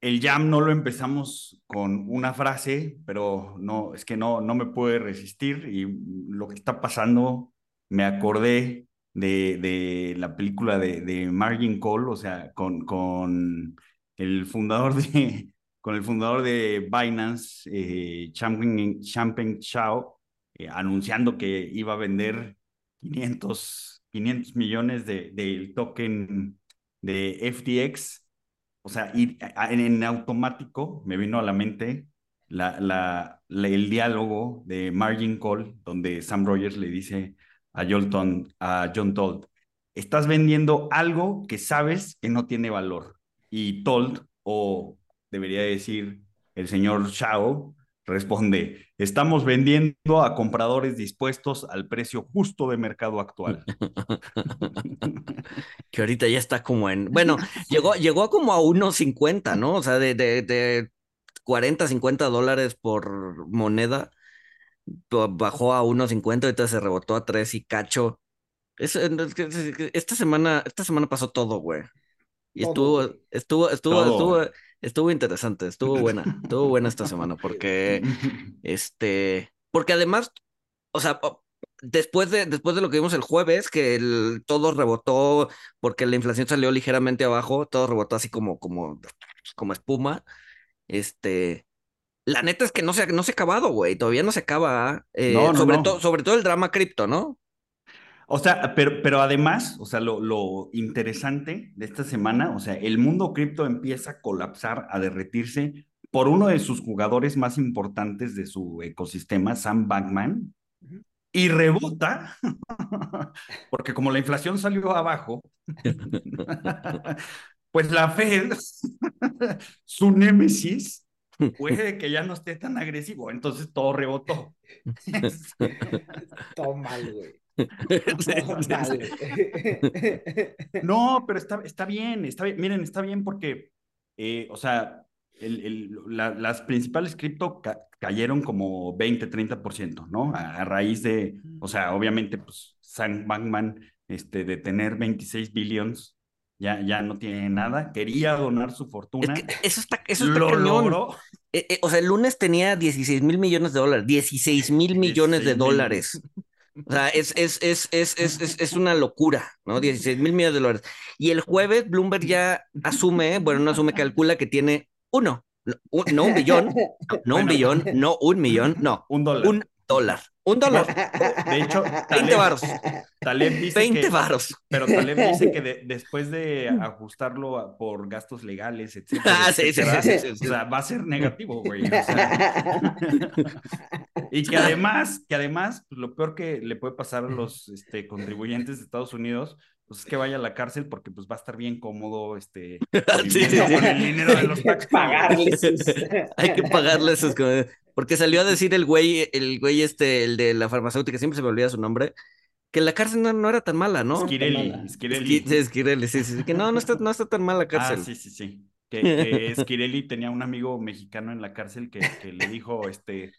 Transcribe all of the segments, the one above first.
el jam no lo empezamos con una frase, pero no, es que no, no me puede resistir y lo que está pasando, me acordé de, de la película de, de Margin Call, o sea, con, con el fundador de, con el fundador de Binance, eh, Champagne Chao, eh, anunciando que iba a vender 500, 500 millones del de, token de FTX o sea, en, automático me vino a la mente el diálogo de Margin Call, donde Sam Rogers le dice a John, a John Told, estás vendiendo algo que sabes que no tiene valor. Y Told, o debería decir el señor Shao, responde, estamos vendiendo a compradores dispuestos al precio justo de mercado actual. que ahorita ya está como en, bueno, llegó, llegó como a 1.50, ¿no? O sea, de, de, de 40, 50 dólares por moneda, bajó a 1.50, ahorita se rebotó a 3 y cacho. esta semana, esta semana pasó todo, güey. Y estuvo, estuvo, estuvo, estuvo, estuvo interesante, estuvo buena, estuvo buena esta semana porque, este, porque además, o sea, después de, después de lo que vimos el jueves, que el, todo rebotó porque la inflación salió ligeramente abajo, todo rebotó así como, como, como espuma, este, la neta es que no se, no se ha acabado, güey, todavía no se acaba, eh, sobre, todo sobre todo el drama cripto, ¿no? O sea, pero, pero además, o sea, lo, lo interesante de esta semana, o sea, el mundo cripto empieza a colapsar, a derretirse por uno de sus jugadores más importantes de su ecosistema, Sam Bankman, y rebota, porque como la inflación salió abajo, pues la Fed, su némesis, puede que ya no esté tan agresivo, entonces todo rebotó. todo mal, güey. no, pero está, está bien, está bien. Miren, está bien porque, eh, o sea, el, el, las principales cripto cayeron como 20, 30%, ¿no? A, raíz de, o sea, obviamente, pues Sam Bankman, este, de tener 26 billones, ya, ya no tiene nada. Quería donar su fortuna. eso está, eso está lo eh, eh, o sea, el lunes tenía 16 mil millones de dólares, 16 mil millones de dólares. O sea, es, es, es, es, es, es una locura, ¿no? 16 mil millones de dólares. Y el jueves Bloomberg ya asume, bueno, no asume, calcula que tiene uno, no un billón, no un billón, no un millón, no, un dólar. Un dólar. Un dólar. De hecho, 20 varos. Taleb dice 20 varos. Pero Taleb dice que después de ajustarlo por gastos legales, etcétera, ah, sí, sí, sí, o sea, va a ser negativo, güey. O sea, y que además, que además, pues, lo peor que le puede pasar a los este, contribuyentes de Estados Unidos pues es que vaya a la cárcel porque pues va a estar bien cómodo este con el dinero de los taxis. Pagarles. Hay que pagarles sus porque salió a decir el güey, el güey este, el de la farmacéutica, siempre se me olvida su nombre, que la cárcel no, era tan mala, ¿no? Esquirelli, Esquirelli. Sí, Esquirelli, sí, sí, que no, no está, no está tan mala la cárcel. Ah, sí, sí, sí. Que, que Esquirelli tenía un amigo mexicano en la cárcel que, que le dijo, este,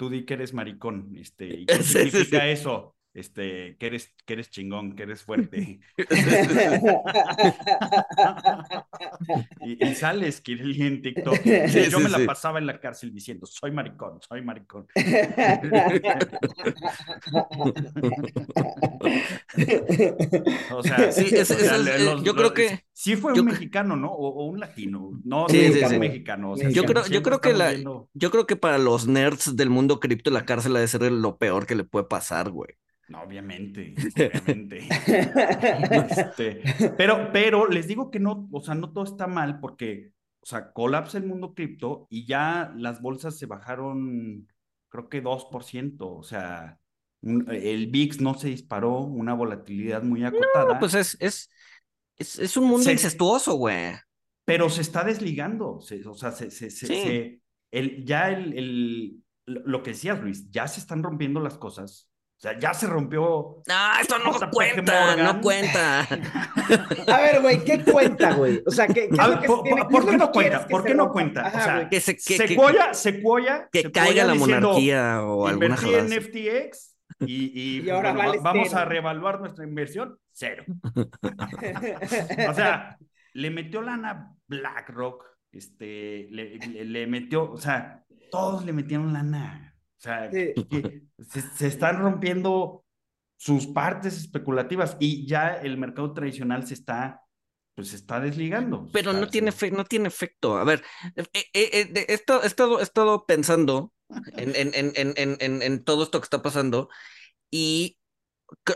tú di que eres maricón, este, ¿y qué significa eso? Este, que eres, que eres chingón, que eres fuerte. y, y, sales, Kirili, en TikTok. Sí, yo me la pasaba en la cárcel diciendo, soy maricón, soy maricón. o sea, sí, es, yo creo que... Sí fue un mexicano, ¿no? O, un latino. No, sí, sí, mexicano. yo, creo, yo, creo que la, yo creo que para los nerds del mundo cripto la cárcel ha de ser lo peor que le puede pasar, güey. No, obviamente, obviamente. Este, pero, pero les digo que no, o sea, no todo está mal porque, o sea, colapsa el mundo cripto y ya las bolsas se bajaron, creo que 2%, o sea, el VIX no se disparó, una volatilidad muy acotada. No, pues es, es, es, es un mundo incestuoso, güey. Pero se está desligando, o sea, se, se, se, el, ya el, el, lo que decías, Luis, ya se están rompiendo las cosas. O sea, ya se rompió. No, esto no cuenta, no cuenta. A ver, güey, ¿qué cuenta, güey? O sea, ¿qué, qué ver, por, ¿por qué no cuenta? ¿Por qué no cuenta? o sea, que se, que, Sequoia, Sequoia, que caiga la monarquía o alguna cosa. Invertí en FTX y, y, ahora vamos a reevaluar nuestra inversión, cero. o sea, le metió lana BlackRock, este, le, le, metió, o sea, todos le metieron lana. O sea, se, están rompiendo sus partes especulativas y ya el mercado tradicional se está pues se está desligando. Pero no tiene no tiene efecto. A ver, eh, eh, eh, he, estado, he estado pensando en, en, en, en, en todo esto que está pasando y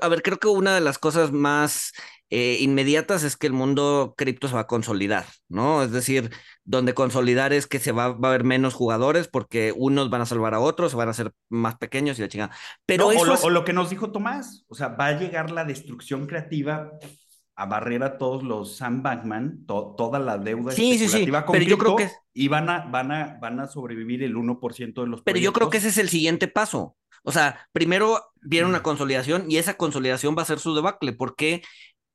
a ver, creo que una de las cosas más eh, inmediatas es que el mundo cripto se va a consolidar, ¿no? Es decir, donde consolidar es que se va, va, a haber menos jugadores porque unos van a salvar a otros, se van a hacer más pequeños y la chingada. Pero o, lo, que nos dijo Tomás, o sea, va a llegar la destrucción creativa a barrer a todos los Sam Bankman, toda la deuda sí, sí, sí. pero yo creo que y van a, van a, van a sobrevivir el 1% de los Pero yo creo que ese es el siguiente paso. O sea, primero viene una consolidación y esa consolidación va a ser su debacle, porque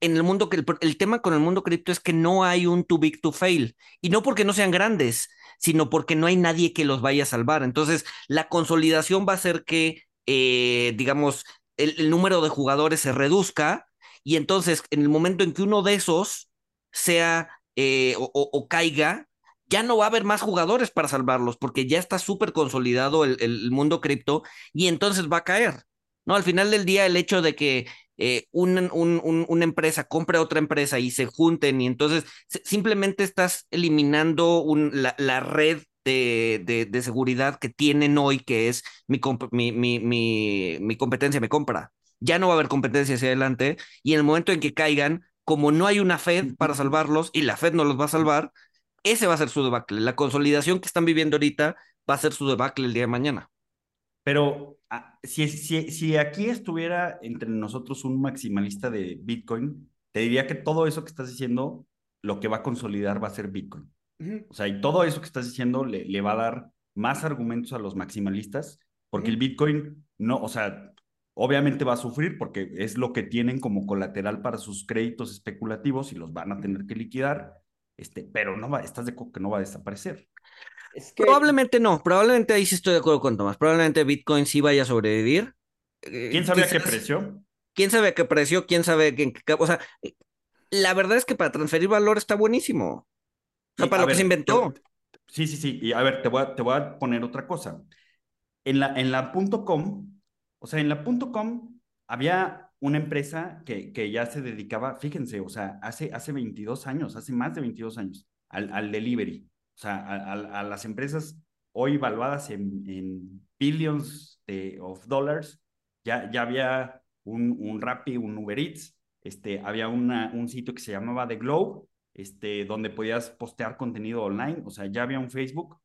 en el mundo, el, el tema con el mundo cripto es que no hay un too big to fail, y no porque no sean grandes, sino porque no hay nadie que los vaya a salvar. Entonces, la consolidación va a hacer que, eh, digamos, el, número de jugadores se reduzca, y entonces, en el momento en que uno de esos sea eh, o caiga, ya no va a haber más jugadores para salvarlos porque ya está súper consolidado el, mundo cripto y entonces va a caer. ¿no? Al final del día, el hecho de que eh, una empresa compre a otra empresa y se junten y entonces simplemente estás eliminando la, red de, seguridad que tienen hoy, que es mi, mi, mi, competencia me compra. Ya no va a haber competencia hacia adelante y en el momento en que caigan, como no hay una Fed para salvarlos y la Fed no los va a salvar, ese va a ser su debacle. La consolidación que están viviendo ahorita va a ser su debacle el día de mañana. Pero ah, si, si, si aquí estuviera entre nosotros un maximalista de Bitcoin, te diría que todo eso que estás diciendo, lo que va a consolidar va a ser Bitcoin. O sea, y todo eso que estás diciendo le, le va a dar más argumentos a los maximalistas, porque el Bitcoin no, o sea, obviamente va a sufrir porque es lo que tienen como colateral para sus créditos especulativos y los van a tener que liquidar este, pero no va, estás de acuerdo que no va a desaparecer. Probablemente no, probablemente ahí sí estoy de acuerdo con Tomás, probablemente Bitcoin sí vaya a sobrevivir. Eh, ¿Quién sabe a qué precio? ¿Quién sabe a qué precio? ¿Quién sabe qué, o sea, la verdad es que para transferir valor está buenísimo. O sea, para lo que se inventó. sí, sí, sí. Y a ver, te voy a, te voy a poner otra cosa. En la, en la .com, o sea, en la .com había una empresa que, que ya se dedicaba, fíjense, o sea, hace, hace 22 años, hace más de 22 años, al, delivery, o sea, a, las empresas hoy valuadas en, billions de, of dollars, ya, ya había un, un Rappi, un Uber Eats, este, había una, un sitio que se llamaba The Globe, este, donde podías postear contenido online, o sea, ya había un Facebook,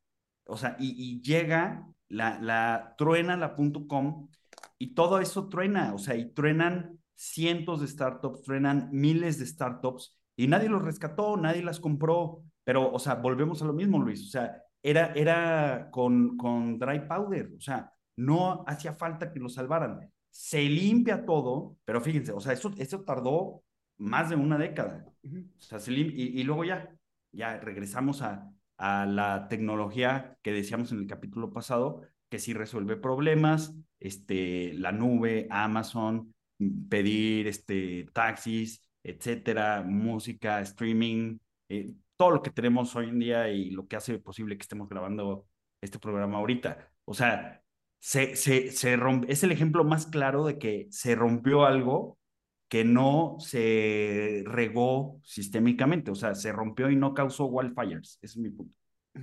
o sea, y, llega la, la truena la .com y todo eso truena, o sea, y truenan cientos de startups, truenan miles de startups y nadie los rescató, nadie las compró, pero, o sea, volvemos a lo mismo, Luis, o sea, era, era con, con dry powder, o sea, no hacía falta que lo salvaran. Se limpia todo, pero fíjense, o sea, eso, eso tardó más de una década. O sea, se y, y, luego ya, ya regresamos a, a la tecnología que decíamos en el capítulo pasado, que sí resuelve problemas, este, la nube, Amazon, mm, pedir este, taxis, etcétera, música, streaming, eh, todo lo que tenemos hoy en día y lo que hace posible que estemos grabando este programa ahorita. O sea, se, se, se rompe, es el ejemplo más claro de que se rompió algo que no se regó sistémicamente, o sea, se rompió y no causó wildfires, ese es mi punto.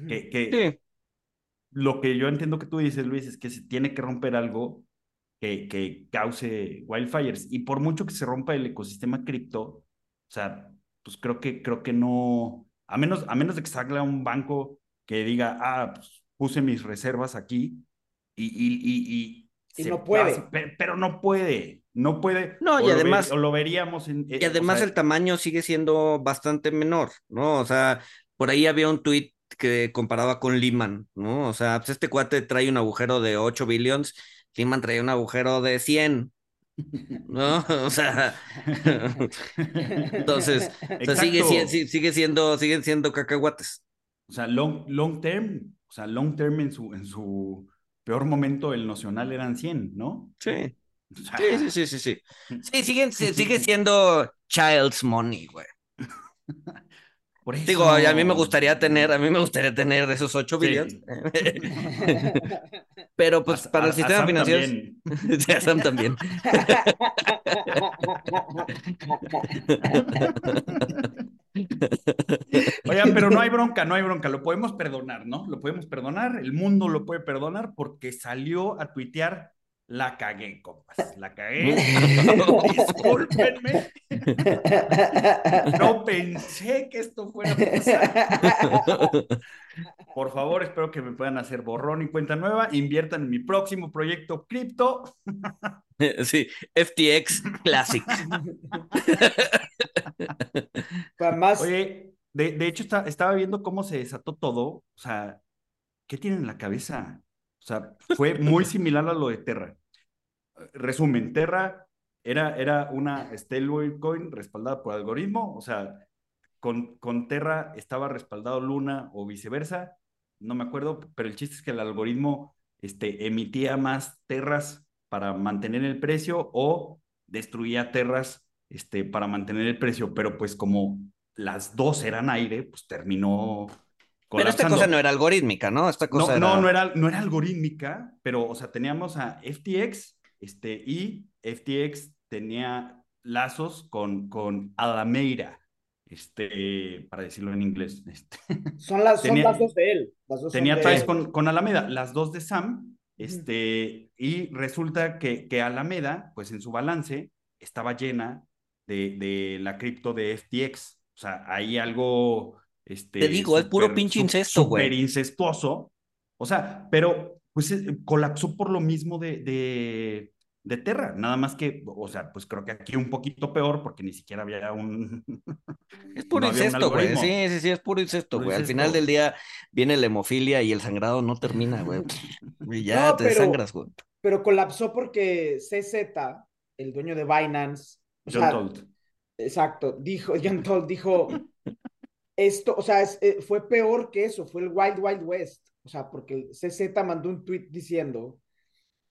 Que, que, lo que yo entiendo que tú dices, Luis, es que se tiene que romper algo que, que cause wildfires. Y por mucho que se rompa el ecosistema cripto, o sea, pues creo que, creo que no, a menos, a menos de que salga un banco que diga, ah, pues puse mis reservas aquí y, y, y, no puede. pero, no puede, no puede. No, y además. Lo, o lo veríamos en. Y además el tamaño sigue siendo bastante menor, ¿no? O sea, por ahí había un tuit que comparaba con Lehman, ¿no? O sea, pues este cuate trae un agujero de 8 billions, Lehman trae un agujero de 100. ¿No? O sea, entonces, o sea, sigue, siendo, siguen siendo cacahuates. O sea, long, long term, o sea, long term en su, en su peor momento, el nocional eran 100, ¿no? Sí, O sea, sí, sí, sí, sí, sí. Sí, siguen, sigue siendo child's money, güey. Por eso. Digo, a mí me gustaría tener, a mí me gustaría tener esos 8 Sí. billions. Pero pues A- para a- el a sistema Sam financiero. también. Sí, a Sam también. Oigan, pero no hay bronca, no hay bronca, lo podemos perdonar, ¿no? Lo podemos perdonar, el mundo lo puede perdonar porque salió a tuitear, la cagué, compas, la cagué, discúlpenme, no pensé que esto fuera a pasar. Por favor, espero que me puedan hacer borrón y cuenta nueva, inviertan en mi próximo proyecto cripto. Sí, FTX Classic. Además, Oye, de, de hecho está- estaba viendo cómo se desató todo, o sea, ¿qué tienen en la cabeza? O sea, fue muy similar a lo de Terra. Resumen, Terra era, era una stablecoin respaldada por algoritmo, o sea, con, con Terra estaba respaldado Luna o viceversa, no me acuerdo, pero el chiste es que el algoritmo este, emitía más Terras para mantener el precio o destruía Terras este, para mantener el precio, pero pues como las dos eran aire, pues terminó Pero esta colapsando. cosa no era algorítmica, ¿no? Esta cosa No, era... no, no era, no era algorítmica, pero, o sea, teníamos a FTX, este, y FTX tenía lazos con, con Alameda, este, para decirlo en inglés. Este, son las, son tenía- las dos de él. Dos son tenía de ties él. con, con Alameda, las dos de Sam, este, y resulta que, que Alameda, pues en su balance, estaba llena de, de la cripto de FTX. O sea, hay algo. Este, Te digo, es puro pinche incesto, güey. Súper incestuoso. O sea, pero pues eh, colapsó por lo mismo de, de, de Terra. Nada más que, o sea, pues creo que aquí un poquito peor porque ni siquiera había un. Es puro no incesto, güey. Sí, sí, sí, es puro incesto, güey. Al final del día viene la hemofilia y el sangrado no termina, güey. Y ya No, te pero- desangras, güey. Pero colapsó porque CZ, el dueño de Binance, o John sea, Tolt. exacto, dijo, John Toll dijo, esto, o sea, es- eh, fue peor que eso, fue el Wild Wild West, o sea, porque el CZ mandó un tweet diciendo,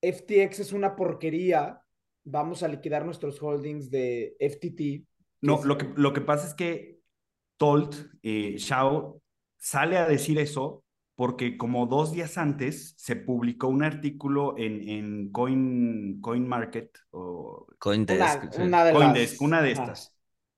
FTX es una porquería, vamos a liquidar nuestros holdings de FTT. No, lo que, lo que pasa es que Tolt, eh, Shao, sale a decir eso porque como dos días antes se publicó un artículo en, en Coin, Coin Market o Coindesk. Una, sí. una de Coindesk, las... una de estas,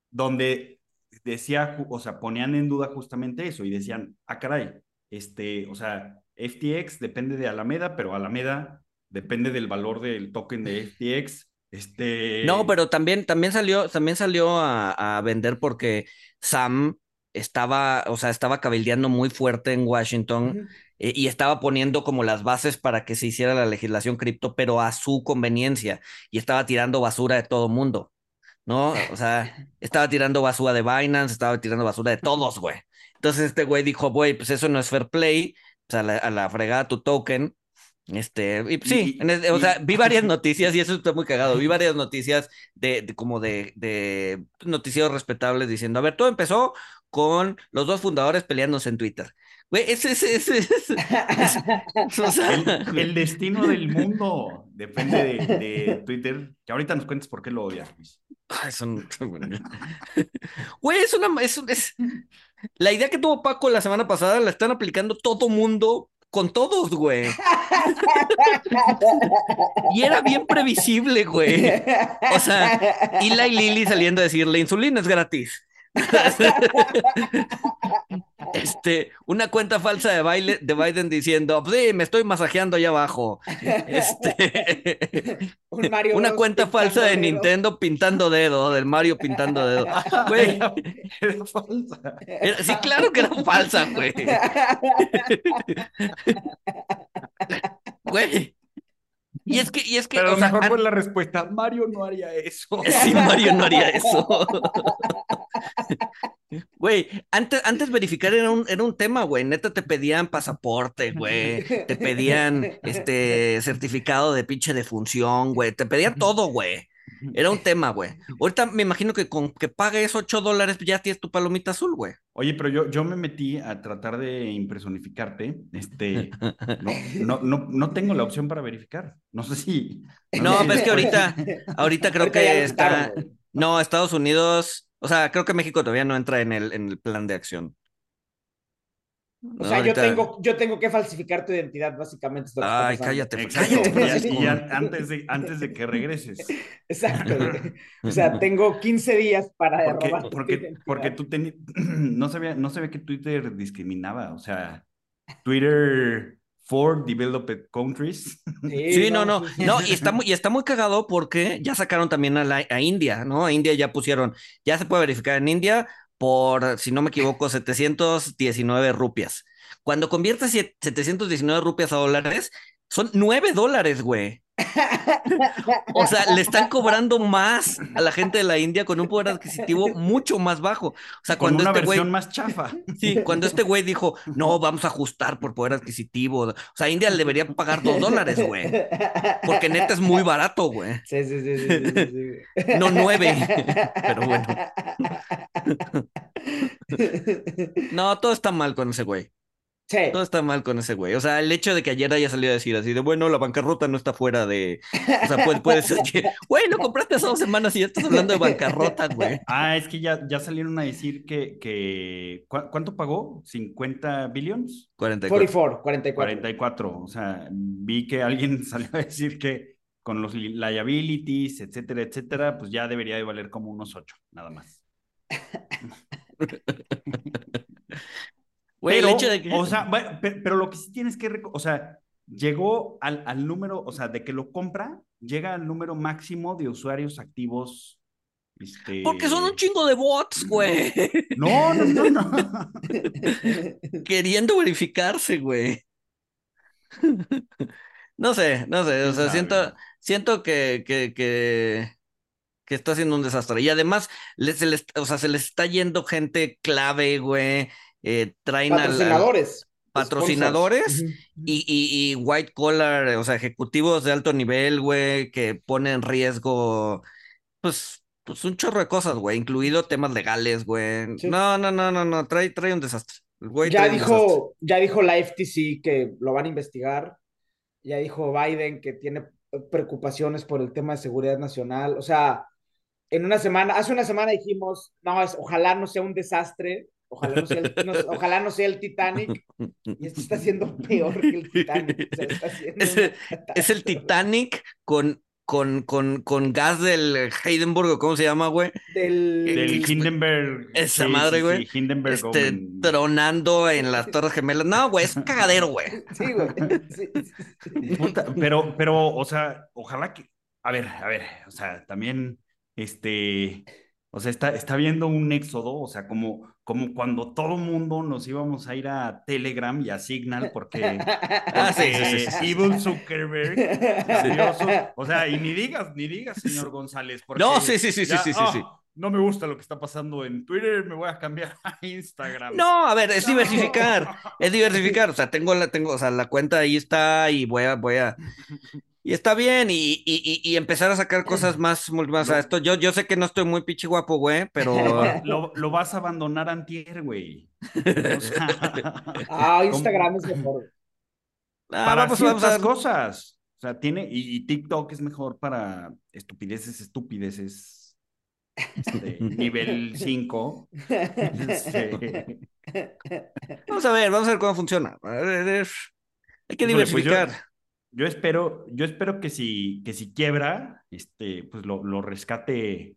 donde decía, o sea, ponían en duda justamente eso y decían, ah, caray, este, o sea, FTX depende de Alameda, pero Alameda depende del valor del token de FTX. Este, No, pero también, también salió, también salió a, a vender porque Sam estaba, o sea, estaba cabildeando muy fuerte en Washington eh, y estaba poniendo como las bases para que se hiciera la legislación cripto, pero a su conveniencia y estaba tirando basura de todo mundo, ¿no? O sea, estaba tirando basura de Binance, estaba tirando basura de todos, güey. Entonces este güey dijo, güey, pues eso no es fair play, pues a la, a la fregada tu token. Este, y sí, Y- en es- o sea, vi varias noticias y eso está muy cagado. Vi varias noticias de, de como de, de noticieros respetables diciendo, a ver, todo empezó con los dos fundadores peleándose en Twitter. Güey, ese es, ese es, o sea, El, el destino del mundo depende de, de Twitter. Que ahorita nos cuentes por qué lo odias, Luis. Ay, son- Güey, es una, es, es- la idea que tuvo Paco la semana pasada la están aplicando todo mundo con todos, güey. Y era bien previsible, güey. O sea, Ila y Lili saliendo a decir, la insulina es gratis. Este, una cuenta falsa de, baile, de Biden diciendo, sí, me estoy masajeando allá abajo. Este, Un Mario una Bros cuenta falsa de dedo. Nintendo pintando dedo, del Mario pintando dedo. Güey, Era, era falsa. era- sí, claro que era falsa, güey. Güey. Y es que, y es que, Pero o a lo sea, mejor fue la respuesta. Mario no haría eso. Sí, Mario no haría eso. Güey, antes, antes verificar era un, era un tema, güey. Neta te pedían pasaporte, güey. Te pedían este certificado de pinche defunción, güey. Te pedían todo, güey. Era un tema, güey. Ahorita me imagino que con que pagues 8 dólares ya tienes tu palomita azul, güey. Oye, pero yo, yo me metí a tratar de impersonificarte. Este, no, no, no, no tengo la opción para verificar. No sé si. No, sé pero es que ahorita, ahorita creo Ahorita que está. No, Estados Unidos, o sea, creo que México todavía no entra en el, en el plan de acción. O sea, yo tengo, yo tengo que falsificar tu identidad, básicamente. es lo que está Ay, cállate, Exacto, cállate. y- pues, y como- an- antes, de, antes de que regreses. Exacto. O sea, tengo 15 días para Porque, robar tu porque, identidad. porque tú tenías. no, sabía, no sabía que Twitter discriminaba. O sea, Twitter for developed countries. Sí, no, no, sí, sí. no, y está muy, y está muy cagado porque ya sacaron también a, la- a India, ¿no? A India ya pusieron, ya se puede verificar en India por, si no me equivoco, 719 rupias. Cuando conviertes siete- 719 rupias a dólares, son 9 dólares, güey. O sea, le están cobrando más a la gente de la India con un poder adquisitivo mucho más bajo. O sea, Con cuando una este güey versión más chafa. Sí, cuando este güey dijo, no, vamos a ajustar por poder adquisitivo. O sea, India le debería pagar dos dólares, güey. Porque neta es muy barato, güey. Sí, sí, sí, sí, sí, sí. No nueve. Pero bueno. No, todo está mal con ese güey. Sí. Todo está mal con ese güey. O sea, el hecho de que ayer haya salido a decir así de, bueno, la bancarrota no está fuera de... O sea, puede, puede ser que, güey, lo compraste hace dos semanas y ya estás hablando de bancarrota, güey. Ah, es que ya, ya salieron a decir que, que ¿cu- ¿cuánto pagó? ¿50 billions? 44. 44, 44. 44. O sea, vi que alguien salió a decir que con los li- liabilities, etcétera, etcétera, pues ya debería de valer como unos 8, nada más. Güey, el pero, hecho de que... o sea, bueno, pero, lo que sí tienes que, o sea, llegó al, al número, o sea, de que lo compra, llega al número máximo de usuarios activos. Este... Porque son un chingo de bots, güey. No, no, no, no. Queriendo verificarse, güey. No sé, no sé, o ¿Quién sea, siento, siento que, que, que, que está haciendo un desastre. Y además, le- se les, o sea, se les está yendo gente clave, güey. Eh, traen al- al- Patrocinadores. patrocinadores y, y, y white collar, o sea, ejecutivos de alto nivel, güey, que ponen en riesgo, pues, pues un chorro de cosas, güey, incluido temas legales, güey. Sí. No, no, no, no, no, trae, trae un desastre. Güey Ya trae un desastre. dijo, ya dijo la FTC que lo van a investigar. Ya dijo Biden que tiene preocupaciones por el tema de seguridad nacional. O sea, en una semana, hace una semana dijimos, no, es, ojalá no sea un desastre, ojalá no sea el, no- ojalá no sea el Titanic. Y esto está siendo peor que el Titanic. O sea, está siendo Es, el. Titanic con, con, con, con gas del Heidenburg, ¿o ¿cómo se llama, güey? Del, Del Hindenburg. Esa sí, madre, sí, güey. sí, Hindenburg. Este, tronando en las Torres Gemelas. No, güey, es un cagadero, güey. Sí, güey. Sí, sí, sí. Puta, pero, pero, o sea, ojalá que. A ver, a ver, o sea, también, este. O sea, está, está viendo un éxodo, o sea, como, como cuando todo mundo nos íbamos a ir a Telegram y a Signal porque, Ah, sí, sí. Evil Zuckerberg, o sea, y ni digas, ni digas, señor González, porque No, sí, sí, sí, sí, ya, sí, sí, ah, sí. no me gusta lo que está pasando en Twitter, me voy a cambiar a Instagram. No, a ver, es diversificar. Es diversificar. O sea, tengo la, tengo, o sea, la cuenta ahí está y voy a, voy a. Y está bien, y, y, y, y empezar a sacar cosas más, más a esto. Yo, yo sé que no estoy muy pichi guapo, güey, pero. Lo, lo vas a abandonar antier, güey. O sea, Ah, Instagram es mejor. Ah, para vamos, vamos a cosas. O sea, tiene, y, y TikTok es mejor para estupideces, estupideces. Este, nivel 5. Este, Vamos a ver, vamos a ver cómo funciona. A ver, Hay que pues yo- diversificar. Yo espero, yo espero que si, que si quiebra, este, pues lo, lo rescate.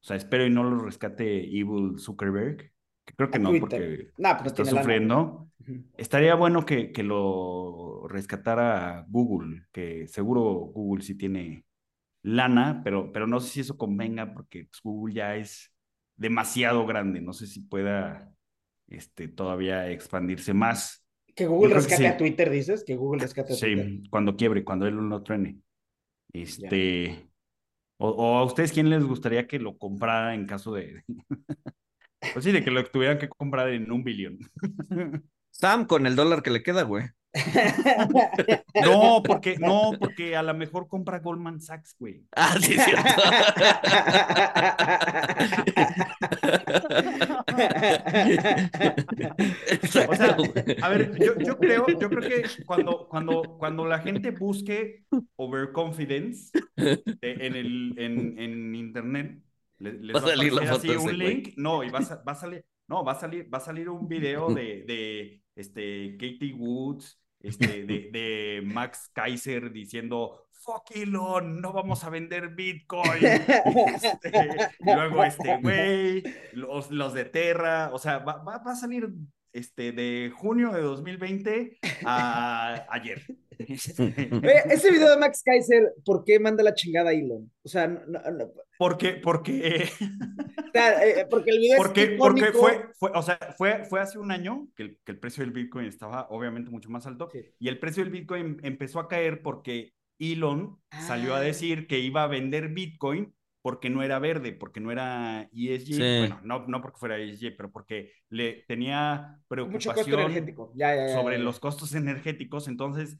O sea, espero y no lo rescate Evil Zuckerberg. Que creo que A no, Twitter. porque Nah, pues está sufriendo. Estaría bueno que, que lo rescatara Google, que seguro Google sí tiene lana, pero, pero no sé si eso convenga porque pues, Google ya es demasiado grande. No sé si pueda este, todavía expandirse más. Que Google que rescate sí. a Twitter, dices, que Google rescate a Twitter. Sí, cuando quiebre, cuando él no truene. Este, o, o a ustedes, ¿quién les gustaría que lo comprara en caso de, Pues sí, de que lo tuvieran que comprar en un billón. Sam con el dólar que le queda, güey. No, porque, no, porque a lo mejor compra Goldman Sachs, güey. Ah, sí, es cierto. O sea, a ver, yo, yo creo, yo creo que cuando, cuando, cuando la gente busque overconfidence eh, en, el, en, en internet, le- les Va va a salir la aparecer foto así un güey. link, no, y va a, va a salir, no, va a salir, va a salir un video de, de este, Katie Woods, este, de, de Max Kaiser diciendo, fuck Elon, no vamos a vender Bitcoin. Este, luego este güey, los, los de Terra, o sea, va, va, va a salir este, de junio de 2020 a ayer. Este, ese video de Max Kaiser, ¿por qué manda la chingada a Elon? O sea, no- porque, porque, sea, eh, porque el video porque, es porque fue, fue, o sea, fue, fue hace un año que el, que el precio del Bitcoin estaba obviamente mucho más alto Sí. y el precio del Bitcoin empezó a caer porque Elon salió a Ah. decir que iba a vender Bitcoin porque no era verde, porque no era ESG, Sí. bueno, no, no porque fuera ESG, pero porque le tenía Mucho costo preocupación. Ya, ya, ya, sobre ya. los costos energéticos. Entonces,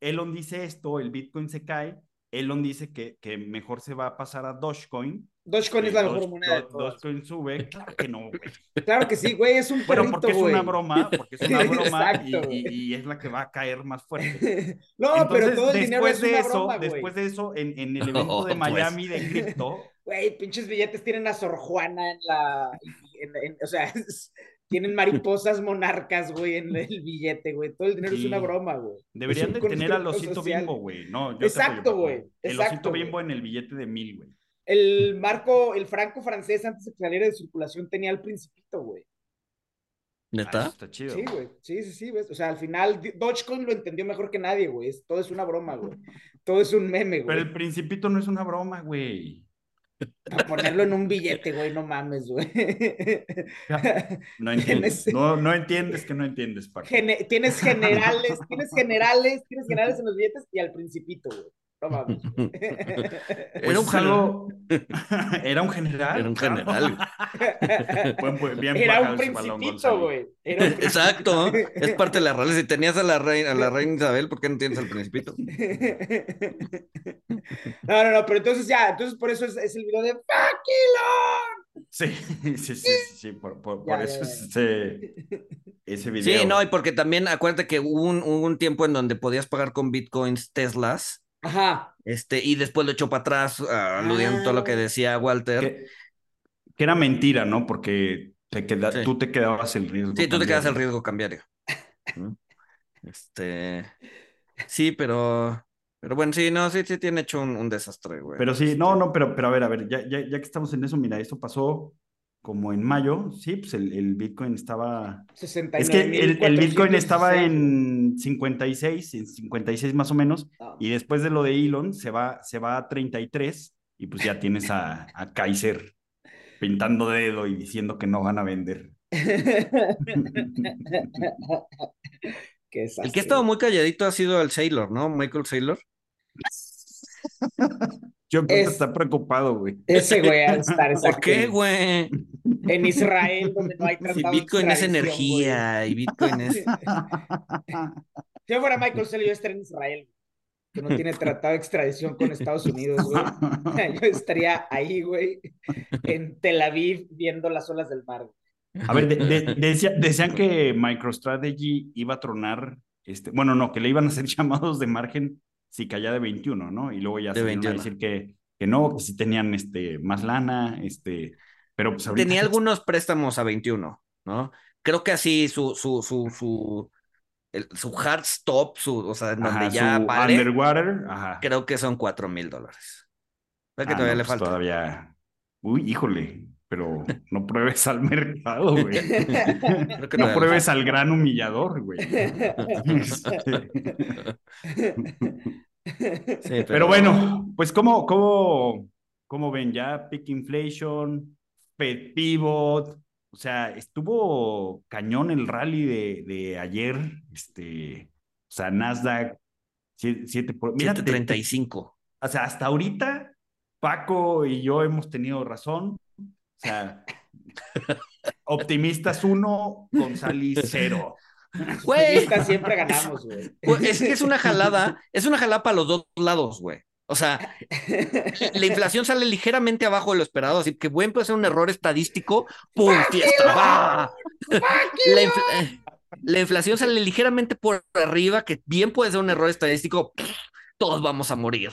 Elon dice esto, el Bitcoin se cae, Elon dice que, que mejor se va a pasar a Dogecoin. Dogecoin es la mejor Doge- moneda Do-. Dogecoin sube, claro que no, güey. Claro que sí, güey, es un Bueno, perrito, porque es una broma, porque es una broma y, Exacto, y- y es la que va a caer más fuerte. no, Entonces, pero todo el dinero después es de una eso, broma, güey. después de eso, en, en el evento de pues. Miami de cripto, Güey, pinches billetes tienen a Sor Juana en la. en- en- o sea, es- tienen mariposas monarcas, güey, en el billete, güey. Todo el dinero es una broma, güey. deberían de tener al osito social. bimbo, güey. No, yo Exacto, güey. El Exacto, osito bimbo en el billete de mil, güey. El marco, el franco francés antes de que saliera de circulación tenía el principito, güey. Ah, ¿Neta? está chido. Sí, güey. Sí, sí, sí, güey. O sea, al final Dogecoin lo entendió mejor que nadie, güey. Todo es una broma, güey. Todo es un meme, Pero güey. el principito no es una broma, güey. Para ponerlo en un billete, güey, no mames, güey. No entiendes. No, no entiendes que no entiendes, Paco. Gene- tienes generales, tienes generales, tienes generales en los billetes y al principito, güey. No Era un algo- Era un general. Era un general. Buen- buen- bien Era un principito, güey. Exacto, es parte de la realidad. Si tenías a la reina, a la reina Isabel, ¿por qué no tienes al principito? No, no, no, pero entonces ya, entonces por eso es, es el video de ¡Fuck Elon! Sí, sí, sí, sí, sí, por, por- Ya, por ya, eso ya. es ese, ese video. Sí, no, y porque también acuérdate que hubo un, hubo un tiempo en donde podías pagar con bitcoins Teslas, Ajá. este, y después lo echó para atrás, ah, aludiendo a todo lo que Ah. decía Walter. que, que era mentira, ¿no? Porque te queda, Sí. tú te quedabas el riesgo. Sí, tú te quedas el riesgo cambiario. Este, sí, pero, pero bueno, sí, no, sí, sí tiene hecho un, un desastre, güey. Pero sí, Este, no, no, pero, pero a ver, a ver, ya, ya, ya que estamos en eso, mira, esto pasó como en mayo, sí, pues el, el Bitcoin estaba... Es que el, el Bitcoin estaba 69.416, en 56, en 56 más o menos, güey. y después de lo de Elon se va, se va a 33, y pues ya tienes a, a Kaiser pintando dedo y diciendo que no van a vender. Qué El que ha estado muy calladito ha sido el Sailor, ¿no? Michael Sailor. Yo creo Es- que está preocupado, güey. Ese güey de estar ¿Por exacto. qué, güey? En Israel, donde no hay Si tratado de Bitcoin es energía y Bitcoin es... Si yo fuera Michael Saylor, yo estaría en Israel, que no tiene tratado de extradición con Estados Unidos, güey. Yo estaría ahí, güey, en Tel Aviv, viendo las olas del mar. A ver, de- de- decía- decían que MicroStrategy iba a tronar, este, bueno, no, que le iban a hacer llamados de margen si caía de 21, ¿no? Y luego ya De salieron a 21. decir que, que no, que sí tenían este, más lana, este, pero pues ahorita... Tenía algunos préstamos a 21, ¿no? Creo que así su, su, su, su, el- su hard stop, su, o sea, donde Ajá, ya su vale, underwater, ajá. creo que son 4 mil dólares. ¿Verdad que Ah, todavía no, le pues falta? Todavía, uy, híjole, pero no pruebes al mercado, güey. No pruebes al gran humillador, güey. Este, Sí, Pero bueno, pues ¿cómo, cómo, cómo ven ya? Peak inflation, Fed pivot, o sea, estuvo cañón el rally de, de ayer, este, o sea, Nasdaq, 7 por... Mira, te- te- 735. o sea, hasta ahorita Paco y yo hemos tenido razón, sea, Optimistas uno, González cero. Güey, siempre ganamos, güey. Es que es una jalada, es una jalada para los dos lados, güey. O sea, la inflación sale ligeramente abajo de lo esperado, así que puede ser un error estadístico. ¡Pum! ¡Fiesta! ¡Va! La, infla- la inflación sale ligeramente por arriba, que bien puede ser un error estadístico. Todos vamos a morir.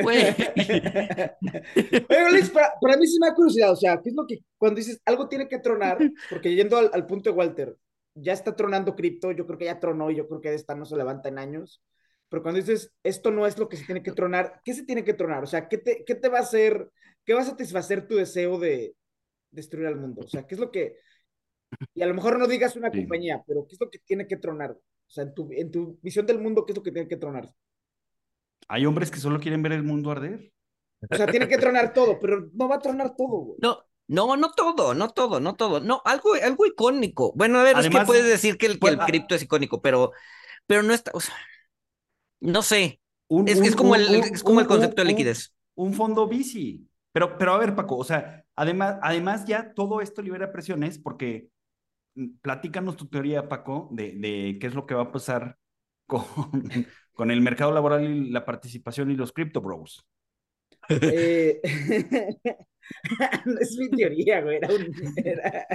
Güey. Oye, Alex, para, para mí sí me da curiosidad, o sea, ¿qué es lo que cuando dices algo tiene que tronar? Porque yendo al, al punto de Walter, ya está tronando cripto, yo creo que ya tronó y yo creo que esta no se levanta en años. Pero cuando dices esto no es lo que se tiene que tronar, ¿qué se tiene que tronar? O sea, ¿qué te, qué te va a hacer, qué va a satisfacer tu deseo de destruir al mundo? O sea, ¿qué es lo que, y a lo mejor no digas una Sí. compañía, pero ¿qué es lo que tiene que tronar? O sea, en tu, en tu visión del mundo, ¿qué es lo que tiene que tronar? Hay hombres que solo quieren ver el mundo arder. O sea, tiene que tronar todo, pero no va a tronar todo, güey. No, no, no todo, no todo, no todo. No, algo, algo icónico. Bueno, a ver, es que Además, puedes decir que el, que pues, el ah- cripto es icónico, pero, pero no está, o sea, no sé. Un- Es, un- es como un- el, es como el un- concepto de liquidez. un fondo bici. Pero, pero a ver, Paco, o sea, además, además ya todo esto libera presiones porque mm, platícanos tu teoría, Paco, de, de qué es lo que va a pasar con, con el mercado laboral y la participación y los crypto bros. Eh, no es mi teoría, güey. Era un, era-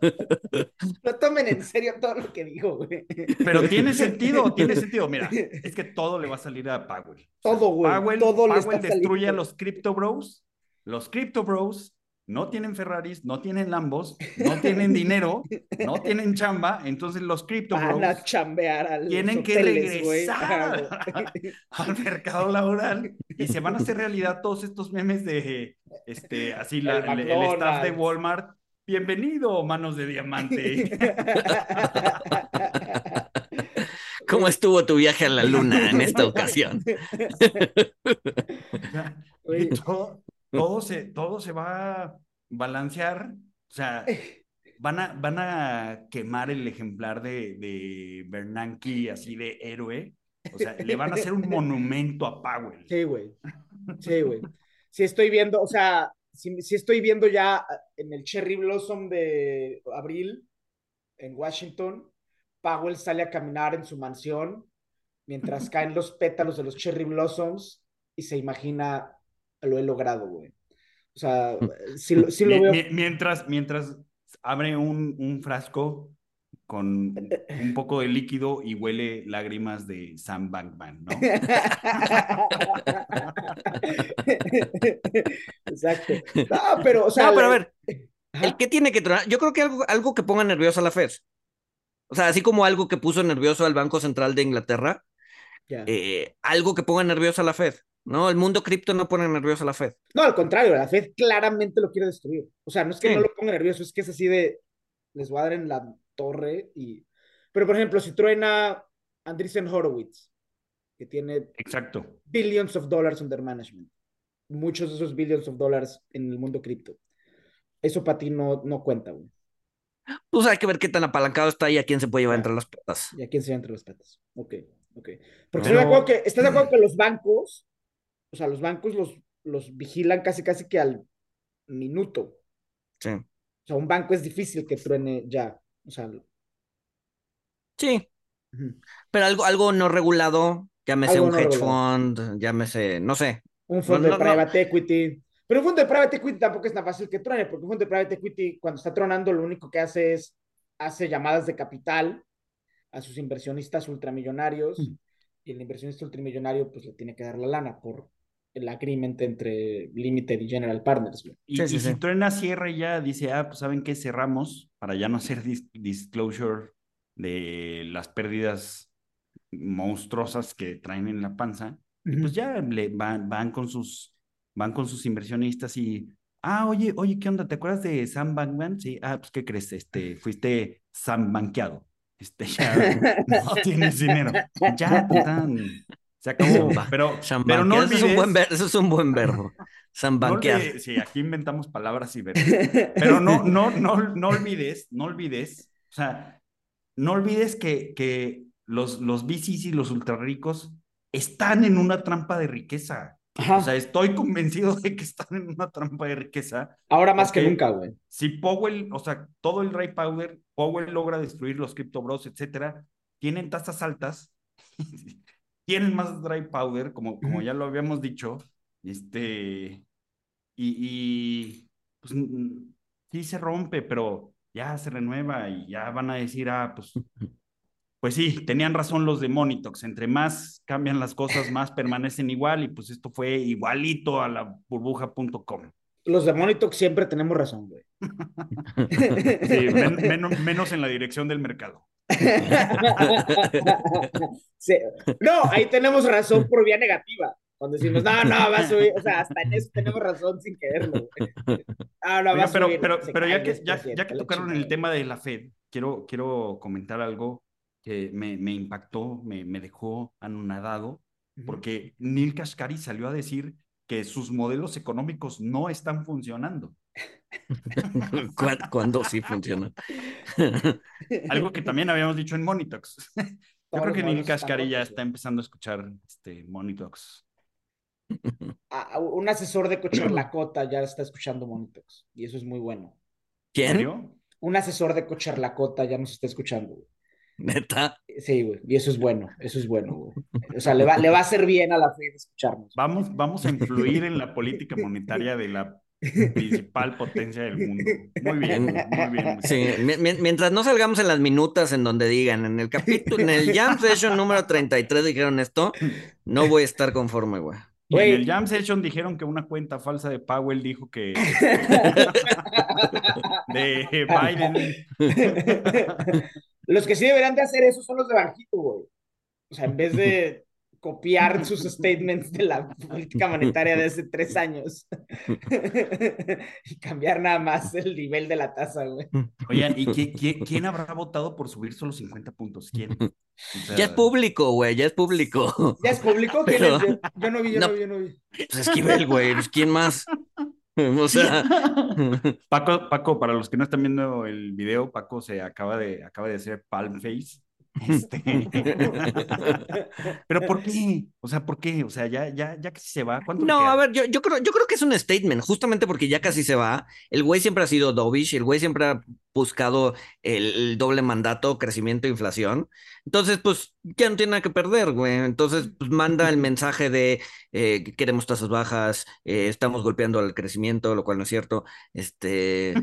No tomen en serio todo lo que digo, güey. Pero tiene sentido, tiene sentido. Mira, es que todo le va a salir a Powell. Todo, güey, Powell, todo le Powell está destruye a los crypto bros. Los crypto bros no tienen Ferraris, no tienen Lambos, no tienen dinero, no tienen chamba. Entonces los crypto Van bros a chambear a los tienen que hoteles, regresar al mercado laboral y se van a hacer realidad todos estos memes de este así la- El el, el staff de. Walmart. Bienvenido, manos de diamante. ¿Cómo estuvo tu viaje a la luna en esta ocasión? Ya. Todo, se, todo se va a balancear. O sea, van a, van a quemar el ejemplar de, de Bernanke así de héroe. O sea, le van a hacer un monumento a Powell. Sí, güey. Sí, güey. Sí estoy viendo, o sea, sí, sí estoy viendo ya en el Cherry Blossom de abril en Washington, Powell sale a caminar en su mansión mientras caen los pétalos de los Cherry Blossoms y se imagina, lo he logrado, güey. O sea, sí, lo- sí lo veo. mi- mientras, mientras abre un, un frasco con un poco de líquido y huele lágrimas de Sam Bankman, ¿no? Exacto. No, pero, o sea, No, pero a ver, Ajá. el que tiene que tronar, yo creo que algo, algo que ponga nervioso a la Fed. O sea, así como algo que puso nervioso al Banco Central de Inglaterra, eh, algo que ponga nervioso a la Fed. ¿No? El mundo cripto no pone nervioso a la Fed. No, al contrario, la Fed claramente lo quiere destruir. O sea, no es que Sí. no lo ponga nervioso, es que es así de les voy a dar en la torre y. Pero, por ejemplo, si truena Andreessen Horowitz, que tiene Exacto. billions of dollars under management, muchos de esos billions of dollars en el mundo cripto. Eso para ti no, no cuenta, güey. Pues hay que ver qué tan apalancado está y a quién se puede llevar Ya. entre las patas. ¿Y a quién se va entre los patas? Ok, ok. Porque estoy de acuerdo que, ¿estás de acuerdo que los bancos, o sea, los bancos los, los vigilan casi, casi que al minuto? Sí. O sea, un banco es difícil que truene ya. O sea, Sí, pero algo, algo no regulado, llámese Algo un no hedge regulado. fund, llámese, no sé. un fondo no, de no. private equity. Pero un fondo de private equity tampoco es tan fácil que truene, porque un fondo de private equity, cuando está tronando, lo único que hace es hace llamadas de capital a sus inversionistas ultramillonarios. Y el inversionista ultramillonario, pues le tiene que dar la lana por el agreement entre Limited y General Partners. güey. Y, Sí, sí, y si sí. truena cierra y ya dice, ah, pues saben qué, cerramos para ya no hacer dis- disclosure de las pérdidas monstruosas que traen en la panza. Y pues ya le van, van con sus van con sus inversionistas y ah, oye, oye, ¿qué onda? ¿Te acuerdas de Sam Bankman? Sí, ah, pues ¿qué crees? Este, fuiste Sam banqueado. Este ya no tienes dinero. Ya, tan, se acabó. Samba- Pero, no banquear, eso, es un buen olvides- ver- eso es un buen verbo. San no banquear. olvides- sí, aquí inventamos palabras y verbos. Pero no, no, no, no olvides, no olvides, o sea, no olvides que, que los, los VCs y los ultra ricos están en una trampa de riqueza. O sea, estoy convencido de que están en una trampa de riqueza. Ahora más que nunca, güey. Si Powell, o sea, todo el dry powder, Powell logra destruir los crypto bros, etcétera, tienen tasas altas, tienen más dry powder, como, como ya lo habíamos dicho, este, y, pues sí se rompe, pero ya se renueva y ya van a decir, ah, pues, pues sí, tenían razón los de Monitox, entre más cambian las cosas, más permanecen igual y pues esto fue igualito a la burbuja.com. Los de Monitox siempre tenemos razón, güey. sí, menos en la dirección del mercado. No, ahí tenemos razón por vía negativa. Cuando decimos, no, no, va a subir, o sea, hasta en eso tenemos razón sin quererlo. Ah, no, va a pero, pero, pero ya que, ya, ya que tocaron el tema de la Fed, quiero, quiero comentar algo que me, me impactó, me, me dejó anonadado, porque Neil Kashkari salió a decir que sus modelos económicos no están funcionando. ¿Cuándo sí funcionan? Algo que también habíamos dicho en Monitox. Yo creo que Neil Kashkari ya está empezando a escuchar este Monitox un asesor de Cocharlacota ya está escuchando Monitox y eso es muy bueno. ¿Quién? Un asesor de Cocharlacota ya nos está escuchando. ¿Neta? Sí, güey, y eso es bueno, eso es bueno, güey. O sea, le va, le va a hacer bien a la FED escucharnos. Vamos, vamos a influir en la política monetaria de la principal potencia del mundo. Muy bien, muy bien. Sí, mientras no salgamos en las minutas en donde digan, en el capítulo, en el Jam Session número 33 dijeron esto, no voy a estar conforme, güey. Y en el Jam Session dijeron que una cuenta falsa de Powell dijo que de Biden. Los que sí deberían de hacer eso son los de Banjito, güey. O sea, en vez de copiar sus statements de la política monetaria de hace tres años y cambiar nada más el nivel de la tasa, güey. Oigan, ¿y quién, habrá votado por subir solo 50 puntos? ¿Quién? ya es público, güey, ya es público. ¿Ya es público? Yo, no vi, yo no, vi, yo no vi. Pues Esquivel, güey, pues ¿quién más? O sea. Paco, Paco, para los que no están viendo el video, Paco se acaba de, acaba de hacer palm face este... Pero ¿por qué? O sea, ¿por qué? O sea, ya, ya, ya casi se va. no, a ver, yo, yo, creo, yo creo que es un statement, justamente porque ya casi se va. El güey siempre ha sido dovish, el güey siempre ha buscado el, doble mandato, crecimiento e inflación. Entonces, pues ya no tiene nada que perder, güey. Entonces, pues manda el mensaje de eh, queremos tasas bajas, eh, estamos golpeando al crecimiento, lo cual no es cierto. Este,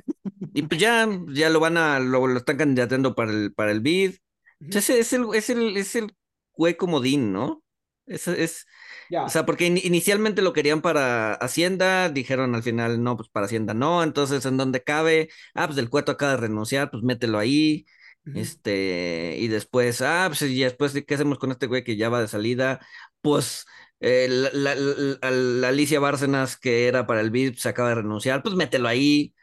y pues ya, ya lo van a, lo, lo están candidateando para el, para el BID. Ese es el, es el, es el güey comodín, ¿no? Es, es, O sea, porque inicialmente lo querían para Hacienda, dijeron al final, no, pues para Hacienda no, entonces en donde cabe, ah, pues el cueto acaba de renunciar, pues mételo ahí, este, y después, ah, pues y después, ¿qué hacemos con este güey que ya va de salida? Pues eh, la, la, Alicia Bárcenas, que era para el BID, se acaba de renunciar, pues mételo ahí.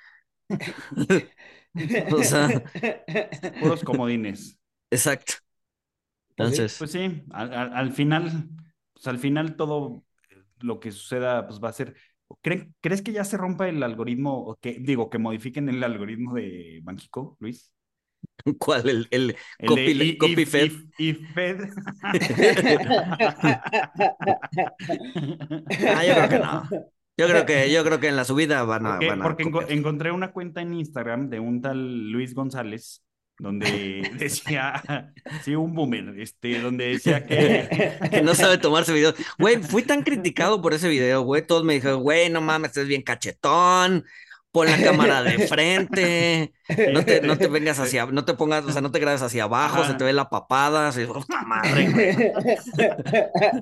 o sea, puros comodines. Exacto. Entonces. Pues sí, al, final, pues al final todo lo que suceda, pues va a ser. ¿Crees que ya se rompa el algoritmo, o que, digo, que modifiquen el algoritmo de Banxico, Luis? ¿Cuál? El, el, copy, Fed. Y, Fed. ah, yo creo que no. Yo creo que, yo creo que en la subida van a. Porque, porque encontré una cuenta en Instagram de un tal Luis González donde decía, sí, un boomer, este, donde decía que... que no sabe tomarse video. Güey, fui tan criticado por ese video, güey, todos me dijeron, güey, no mames, estás bien cachetón, pon la cámara de frente, no te, no te vengas hacia, no te pongas, o sea, no te grabes hacia abajo, se te ve la papada, se madre,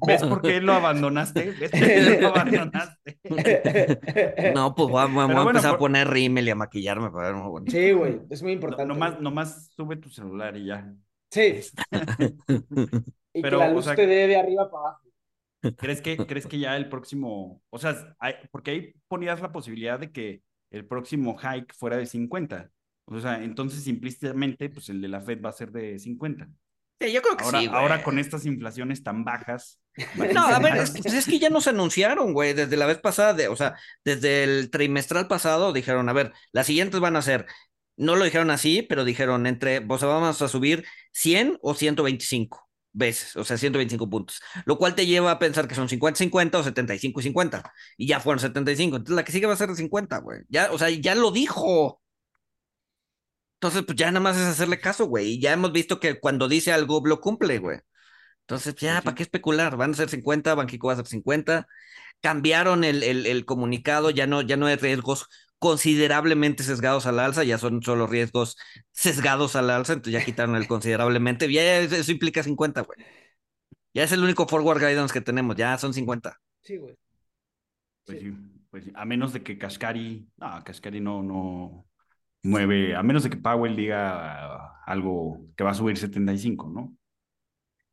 ¿Ves por qué lo abandonaste? ¿Ves por qué lo abandonaste? No, pues voy, a empezar a poner rímel y a maquillarme para ver bueno. Sí, güey, es muy importante. No, nomás, nomás sube tu celular y ya. Sí. y Pero, que la luz te dé de arriba para abajo. ¿Crees que, ¿Crees que ya el próximo, o sea, porque ahí ponías la posibilidad de que el próximo hike fuera de 50. O sea, entonces implícitamente, pues el de la Fed va a ser de 50. Sí, yo creo que ahora, sí. Ahora con estas inflaciones tan bajas. No, a ver, es, pues es que ya nos anunciaron, güey, desde la vez pasada, de, o sea, desde el trimestral pasado dijeron, a ver, las siguientes van a ser, no lo dijeron así, pero dijeron entre, o sea, vamos a subir 100 o 125. Veces, o sea, 125 puntos, lo cual te lleva a pensar que son 50-50 o 75 50, y ya fueron 75, entonces la que sigue va a ser de 50, güey, ya, o sea, ya lo dijo. Entonces, pues ya nada más es hacerle caso, güey, y ya hemos visto que cuando dice algo lo cumple, güey. Entonces, ya, ¿para qué especular? Van a ser 50, Banquico va a ser 50. Cambiaron el, el, el comunicado, ya no, ya no hay riesgos considerablemente sesgados al alza, ya son solo riesgos sesgados al alza, entonces ya quitaron el considerablemente, ya eso implica 50, güey. Ya es el único forward guidance que tenemos, ya son 50. Sí, güey. Pues sí, pues sí, a menos de que Cascari, no, Cascari no, no mueve, a menos de que Powell diga algo que va a subir 75, ¿no?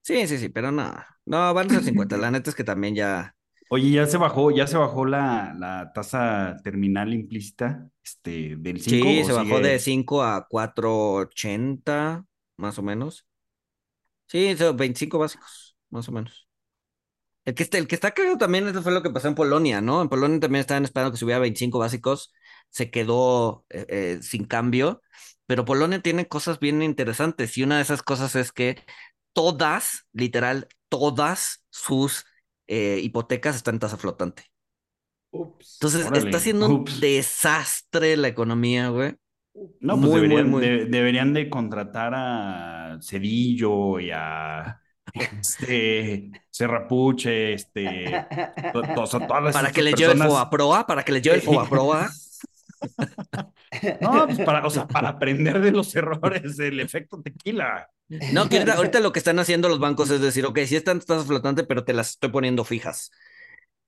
Sí, sí, sí, pero no, no, van a ser 50, la neta es que también ya, Oye, ya se bajó, ya se bajó la, la tasa terminal implícita, este, del 5. Sí, ¿o se bajó de 5 a 4.80, más o menos. Sí, son 25 básicos, más o menos. El que, está, el que está cagado también, eso fue lo que pasó en Polonia, ¿no? En Polonia también estaban esperando que subiera 25 básicos, se quedó eh, eh, sin cambio, pero Polonia tiene cosas bien interesantes y una de esas cosas es que todas, literal, todas sus eh, hipotecas están en tasa flotante. Ups. Entonces Órale, está siendo un ups. desastre la economía, güey. No, pues Muy, muy, deberían, muy. de- deberían de contratar a Cedillo y a este Serrapuche, este, to- to- todas Para estas que les lleve el Fobaproa, para que les lleve el Fobaproa. No, pues para, o sea, para aprender de los errores del efecto tequila. No, que ahorita, ahorita lo que están haciendo los bancos es decir, ok, sí están tasas flotantes, pero te las estoy poniendo fijas.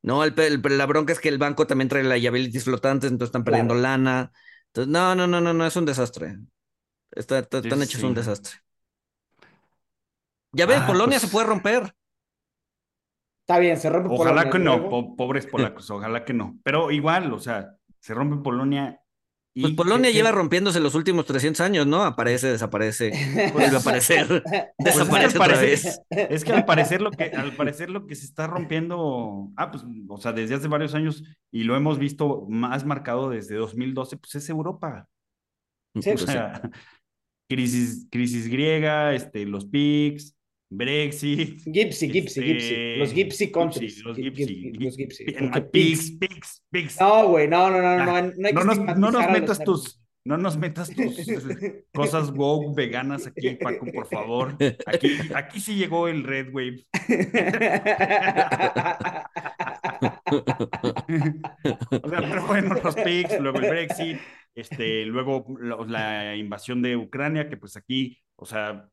No, el, la bronca es que el banco también trae liabilities flotantes, entonces están perdiendo Claro. lana. Entonces, no, no, no, no, no, es un desastre. Está, está- están sí, hechos sí. un desastre. Ya ves, Ah, Polonia pues- se puede romper. Está bien, se rompe Ojalá Polonia que no, po- pobres polacos, ojalá que no. Pero igual, o sea, se rompe Polonia Pues Polonia lleva rompiéndose los últimos 300 años, ¿no? Aparece, desaparece, vuelve a aparecer, Pues es que desaparece otra vez. Es que al parecer lo que, al parecer lo que se está rompiendo, ah, pues, o sea, desde hace varios años, y lo hemos visto más marcado desde 2012, pues es Europa. Sí, O Pues sí. sea, crisis, crisis griega, este, los PICs, Brexit. Gypsy, Gypsy, este, Gypsy. Los Gypsy countries. los Gy- Gypsy. Gy- Los Gypsy. Pigs. PICs, PICs. No, güey, no, no, no, no, no, no hay que No nos, no nos estigmatizar a los metas tus, no nos metas tus cosas woke veganas aquí, Paco, por favor. Aquí, aquí sí llegó el Red Wave. O sea, pero bueno, los PICs, luego el Brexit, este, luego la invasión de Ucrania, que pues aquí, o sea,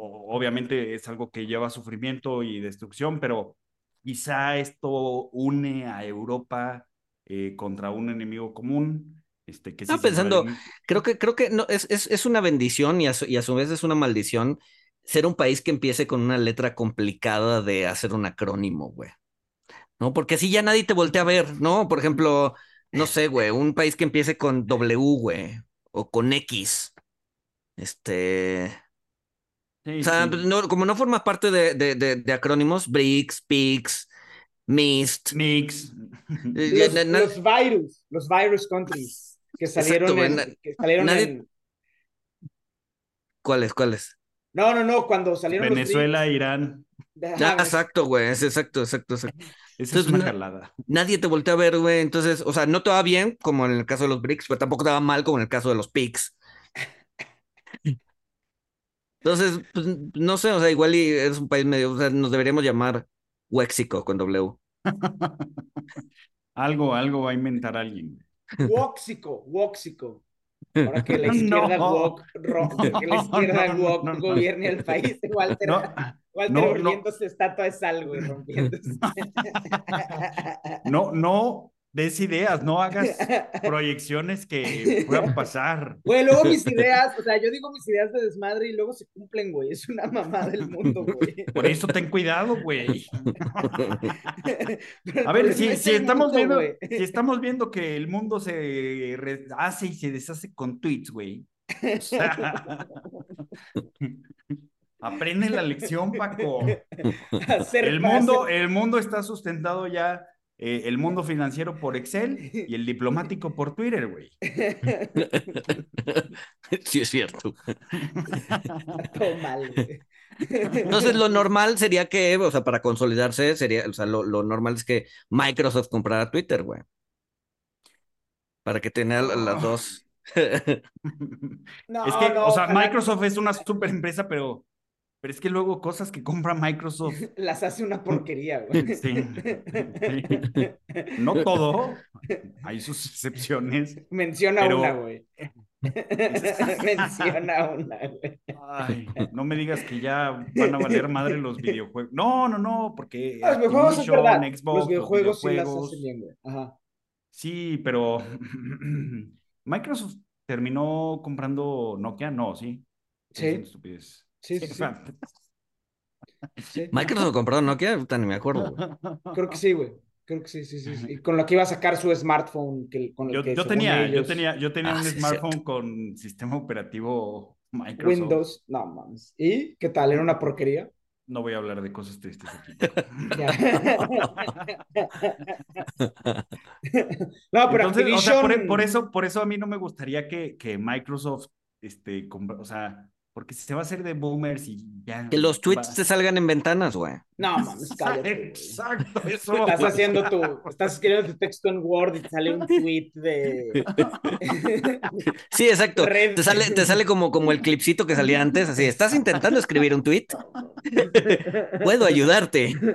obviamente es algo que lleva sufrimiento y destrucción, pero quizá esto une a Europa eh, contra un enemigo común. Este, que sí sabe pensando, Creo que, creo que no, es, es, es una bendición y a, su, y a su vez es una maldición ser un país que empiece con una letra complicada de hacer un acrónimo, güey. ¿No? Porque así ya nadie te voltea a ver, ¿no? Por ejemplo, no sé, güey, un país que empiece con W, güey, o con X. Este. Sí, O sea, sí. no, como no forma parte de, de, de, de acrónimos, BRICS, PICS, MIST. Mix. eh, Los, na- na- los virus, los virus countries que salieron en, na- que salieron nadie- en- ¿Cuáles, cuáles? No, no, no, cuando salieron Venezuela, Irán. los Ah, Ajá, exacto, güey, es exacto, exacto, exacto. Esa es una na- jalada. nadie te voltea a ver, güey. Entonces, o sea, no te va bien como en el caso de los BRICS, pero tampoco te va mal como en el caso de los PICS. Entonces, pues, no sé, o sea, igual y es un país medio, o sea, nos deberíamos llamar Wexico con W. Algo, algo va a inventar alguien. Woxico, Woxico. Ahora que la izquierda No. woke, ro- que la izquierda No, no, gobierne el país, Walter, No, Walter no, no. volviéndose estatua de sal, güey, rompiéndose. no, no des ideas, no hagas proyecciones que puedan pasar. Güey, luego mis ideas, o sea, yo digo mis ideas de desmadre y luego se cumplen, güey. Es una mamá del mundo, güey. Por eso ten cuidado, güey. A ver, si, estamos mundo, viendo, si estamos viendo que el mundo se hace y se deshace con tweets, güey. O sea, aprende la lección, Paco. El mundo, el mundo está sustentado ya, eh, el mundo financiero por Excel y el diplomático por Twitter, güey. Sí, es cierto. Todo mal, güey. Entonces, lo normal sería que, o sea, para consolidarse, sería, o sea, lo, lo normal es que Microsoft comprara Twitter, güey. Para que tenga las dos. No, es que, no, o sea, ojalá Microsoft es una super empresa, pero, pero es que luego cosas que compra Microsoft, Las hace una porquería, güey. Sí, no todo, hay sus excepciones. Menciona Pero- una, güey. Menciona una, güey. Ay, no me digas que ya van a valer madre los videojuegos. No, no, no, porque Los videojuegos verdad. Xbox, Los videojuegos sí las hacen bien, güey. Ajá. Sí, pero Microsoft terminó comprando Nokia, no, sí. Sí. Es estupidez. Sí, sí, sí. Microsoft compró Nokia, puta, ni me acuerdo, güey. Creo que sí, güey. Creo que sí, sí, sí. Y con lo que iba a sacar su smartphone, que, con el Yo, que yo tenía, yo tenía, yo tenía Ah, un sí, es smartphone con sistema operativo Microsoft. Windows. No, mames. ¿Y qué tal? ¿Era una porquería? No voy a hablar de cosas tristes aquí. No, pero Entonces, o sea, por, Activision- por eso, por eso a mí no me gustaría que, que Microsoft, este, compra- o sea, porque se va a hacer de boomers y ya. Que los tweets va- te salgan en ventanas, güey. No, mames, cállate. Exacto, eso. Estás haciendo tu, estás escribiendo tu texto en Word y te sale un tweet de Sí, exacto. Red. Te sale, te sale como, como el clipcito que salía antes, así, ¿estás intentando escribir un tweet? Puedo ayudarte. Tú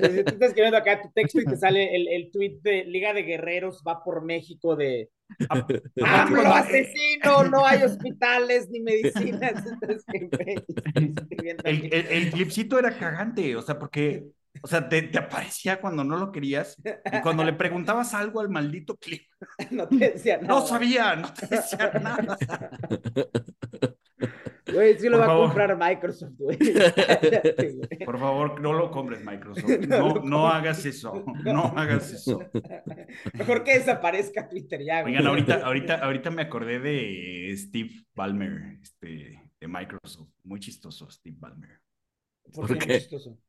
estás escribiendo acá tu texto y te sale el, el tweet de Liga de Guerreros va por México de Aparte, ¡AMLO cuando- asesino! No hay hospitales ni medicinas. Entonces, El, el, el clipcito era cagante, o sea, porque, o sea, te, te aparecía cuando no lo querías y cuando le preguntabas algo al maldito clip, No te decía nada. no sabía, no te decía nada. Güey, sí lo Por va a comprar Microsoft, güey. Por favor, no lo compres, Microsoft. No no hagas eso, no hagas eso. Mejor que desaparezca Twitter ya, güey. Oigan, ahorita, ahorita, ahorita me acordé de Steve Ballmer, este, de Microsoft. Muy chistoso, Steve Ballmer. ¿Por ¿Por qué?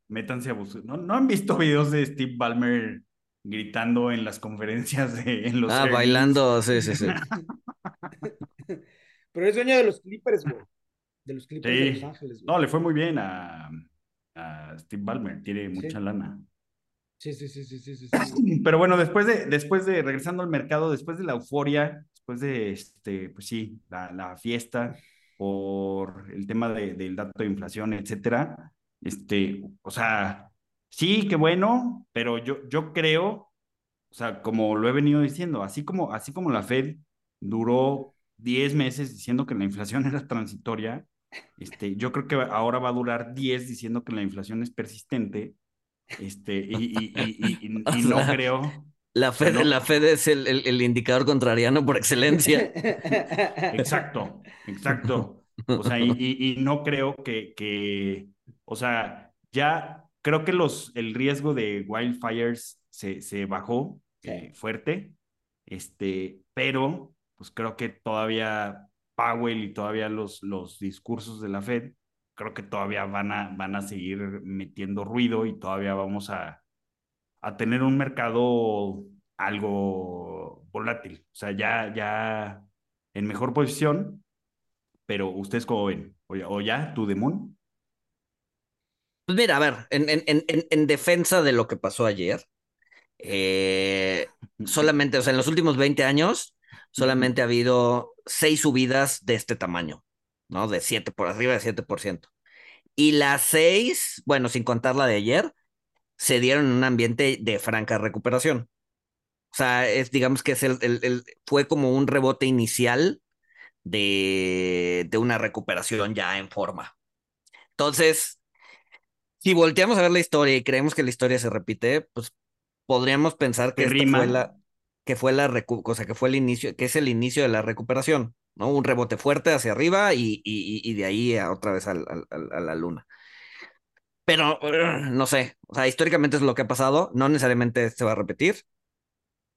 Métanse a buscar. ¿No, ¿No han visto videos de Steve Ballmer gritando en las conferencias de en los Ah, bailando, sí, sí, sí. Pero es dueño de los Clippers, güey. De los Clippers de. Los Ángeles, güey. No, le fue muy bien a, a Steve Ballmer, tiene mucha lana. Sí, sí, sí, sí, sí, sí, sí. Pero bueno, después de, después de, regresando al mercado, después de la euforia, después de, este, pues sí, la, la fiesta por el tema de- del dato de inflación, etcétera, este, o sea, sí, qué bueno, pero yo, yo creo, o sea, como lo he venido diciendo, así como, así como la Fed duró 10 meses diciendo que la inflación era transitoria, este, yo creo que ahora va a durar 10 diciendo que la inflación es persistente, este, y, y, y, y- no sea, creo, La Fed, no. la Fed es el, el- el indicador contrariano por excelencia. exacto, exacto, o sea, y, y- y no creo que, que, o sea, ya creo que los, el riesgo de wildfires se, se bajó Sí. eh, fuerte, este, pero pues creo que todavía Powell y todavía los, los discursos de la Fed, creo que todavía van a, van a seguir metiendo ruido y todavía vamos a, a tener un mercado algo volátil, o sea, ya, ya en mejor posición, pero ustedes cómo ven, o ya, tu demon. Pues mira, a ver, en, en, en, en- en defensa de lo que pasó ayer, eh, solamente, o sea, en los últimos 20 años, solamente ha habido seis subidas de este tamaño, ¿no? De 7 por arriba de 7%. Y las seis, bueno, sin contar la de ayer, se dieron en un ambiente de franca recuperación. O sea, es, digamos que es el, el- el- fue como un rebote inicial de, de una recuperación ya en forma. Entonces, si volteamos a ver la historia y creemos que la historia se repite, pues podríamos pensar que esta fue la, que fue la recu- o sea, que fue el inicio, que es el inicio de la recuperación, ¿no? Un rebote fuerte hacia arriba y, y, y de ahí a otra vez al- a la luna. Pero no sé, o sea, históricamente es lo que ha pasado, no necesariamente se va a repetir,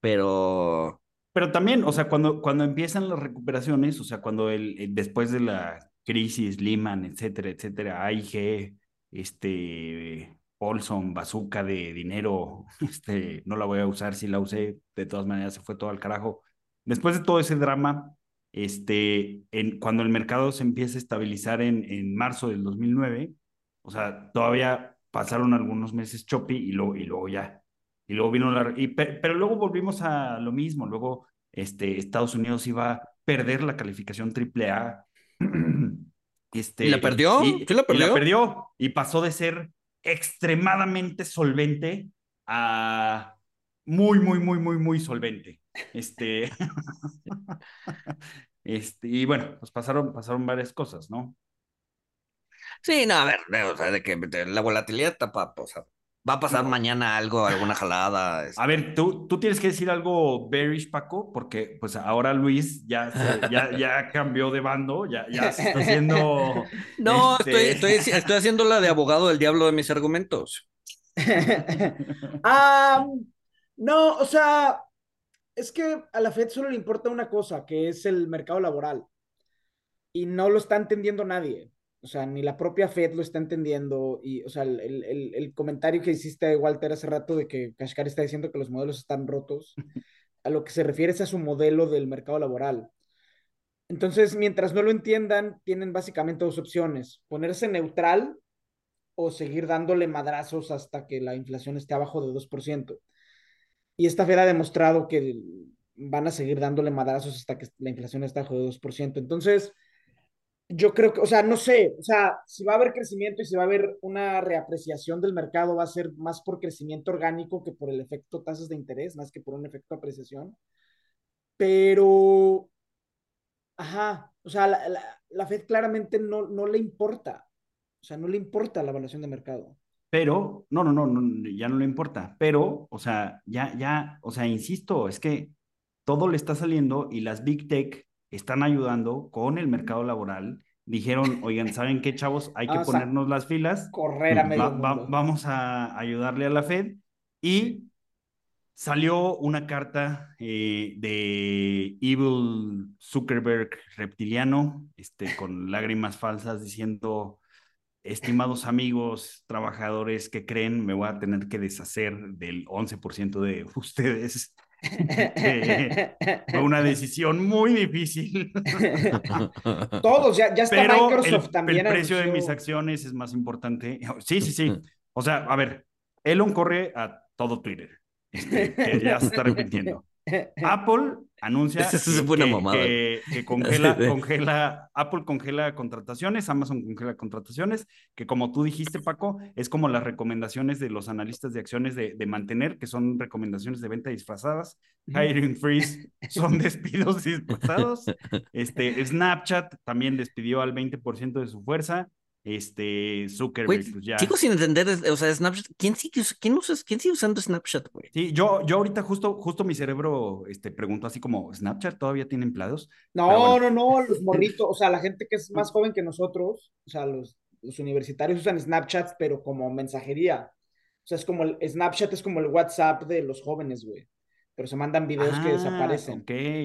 pero Pero también, o sea, cuando, cuando empiezan las recuperaciones, o sea, cuando el, después de la crisis, Lehman, etcétera, etcétera, AIG, este, Paulson, bazooka de dinero, este, no la voy a usar, si la usé, de todas maneras se fue todo al carajo. Después de todo ese drama, este, en, cuando el mercado se empieza a estabilizar en, en marzo del 2009, o sea, todavía pasaron algunos meses choppy y luego, y luego ya. Y luego vino la... Y, pero, luego volvimos a lo mismo. Luego este, Estados Unidos iba a perder la calificación AAA. Este, ¿Y la perdió? Y, ¿Sí la perdió? Y la perdió. Y pasó de ser extremadamente solvente a muy, muy, muy, muy, muy solvente. Este, este, y bueno, pues pasaron, pasaron varias cosas, ¿no? Sí, no, a ver, o sea, de que la volatilidad tapa, o sea, va a pasar mañana algo, alguna jalada. A ver, tú, tú tienes que decir algo bearish, Paco, porque pues ahora Luis ya, ya, ya cambió de bando, ya, ya se está haciendo... No, este... estoy, estoy, estoy haciendo la de abogado del diablo de mis argumentos. um, no, o sea, es que a la Fed solo le importa una cosa, que es el mercado laboral. Y no lo está entendiendo nadie. O sea, ni la propia Fed lo está entendiendo. Y, o sea, el, el, el comentario que hiciste, Walter, hace rato de que Kashkar está diciendo que los modelos están rotos, a lo que se refiere es a su modelo del mercado laboral. Entonces, mientras no lo entiendan, tienen básicamente dos opciones. Ponerse neutral o seguir dándole madrazos hasta que la inflación esté abajo de 2%. Y esta Fed ha demostrado que van a seguir dándole madrazos hasta que la inflación esté abajo de 2%. Entonces, yo creo que, o sea, no sé, o sea, si va a haber crecimiento y si va a haber una reapreciación del mercado, va a ser más por crecimiento orgánico que por el efecto tasas de interés, más que por un efecto apreciación. Pero, ajá, o sea, la, la, la Fed claramente no, no le importa, o sea, no le importa la evaluación de mercado. Pero, no, no, no, no, ya no le importa, pero, o sea, ya, ya, o sea, insisto, es que todo le está saliendo y las Big Tech están ayudando con el mercado laboral. Dijeron, oigan, ¿saben qué, chavos? Hay que Vamos ponernos las filas. Correr a medio Va- va- mundo. vamos a ayudarle a la Fed. Y salió una carta eh, de Evil Zuckerberg reptiliano, este, con lágrimas falsas diciendo, estimados amigos, trabajadores que creen, me voy a tener que deshacer del 11% de ustedes. Eh, Fue una decisión muy difícil. Todos, ya, ya está Pero Microsoft el, también. el precio de mis acciones es más importante. Sí, sí, sí. O sea, a ver, Elon corre a todo Twitter, este, que ya se está repitiendo. Apple anuncia que, mamada. congela, Apple congela contrataciones, Amazon congela contrataciones, que como tú dijiste, Paco, es como las recomendaciones de los analistas de acciones de, de mantener, que son recomendaciones de venta disfrazadas. Hiring freeze son despidos disfrazados. Este, Snapchat también despidió al 20% de su fuerza. Este, Zuckerberg, Güey, pues ya. sigo sin entender, o sea, Snapchat, ¿quién sigue, quién usa, quién sigue usando Snapchat, güey? Sí, yo, yo ahorita justo, justo mi cerebro este, preguntó así como, ¿Snapchat todavía tiene empleados? No, bueno. no, no, los morritos, o sea, la gente que es más joven que nosotros, o sea, los, los universitarios usan Snapchat, pero como mensajería. O sea, es como el Snapchat es como el WhatsApp de los jóvenes, güey. Pero se mandan videos que Ah, desaparecen.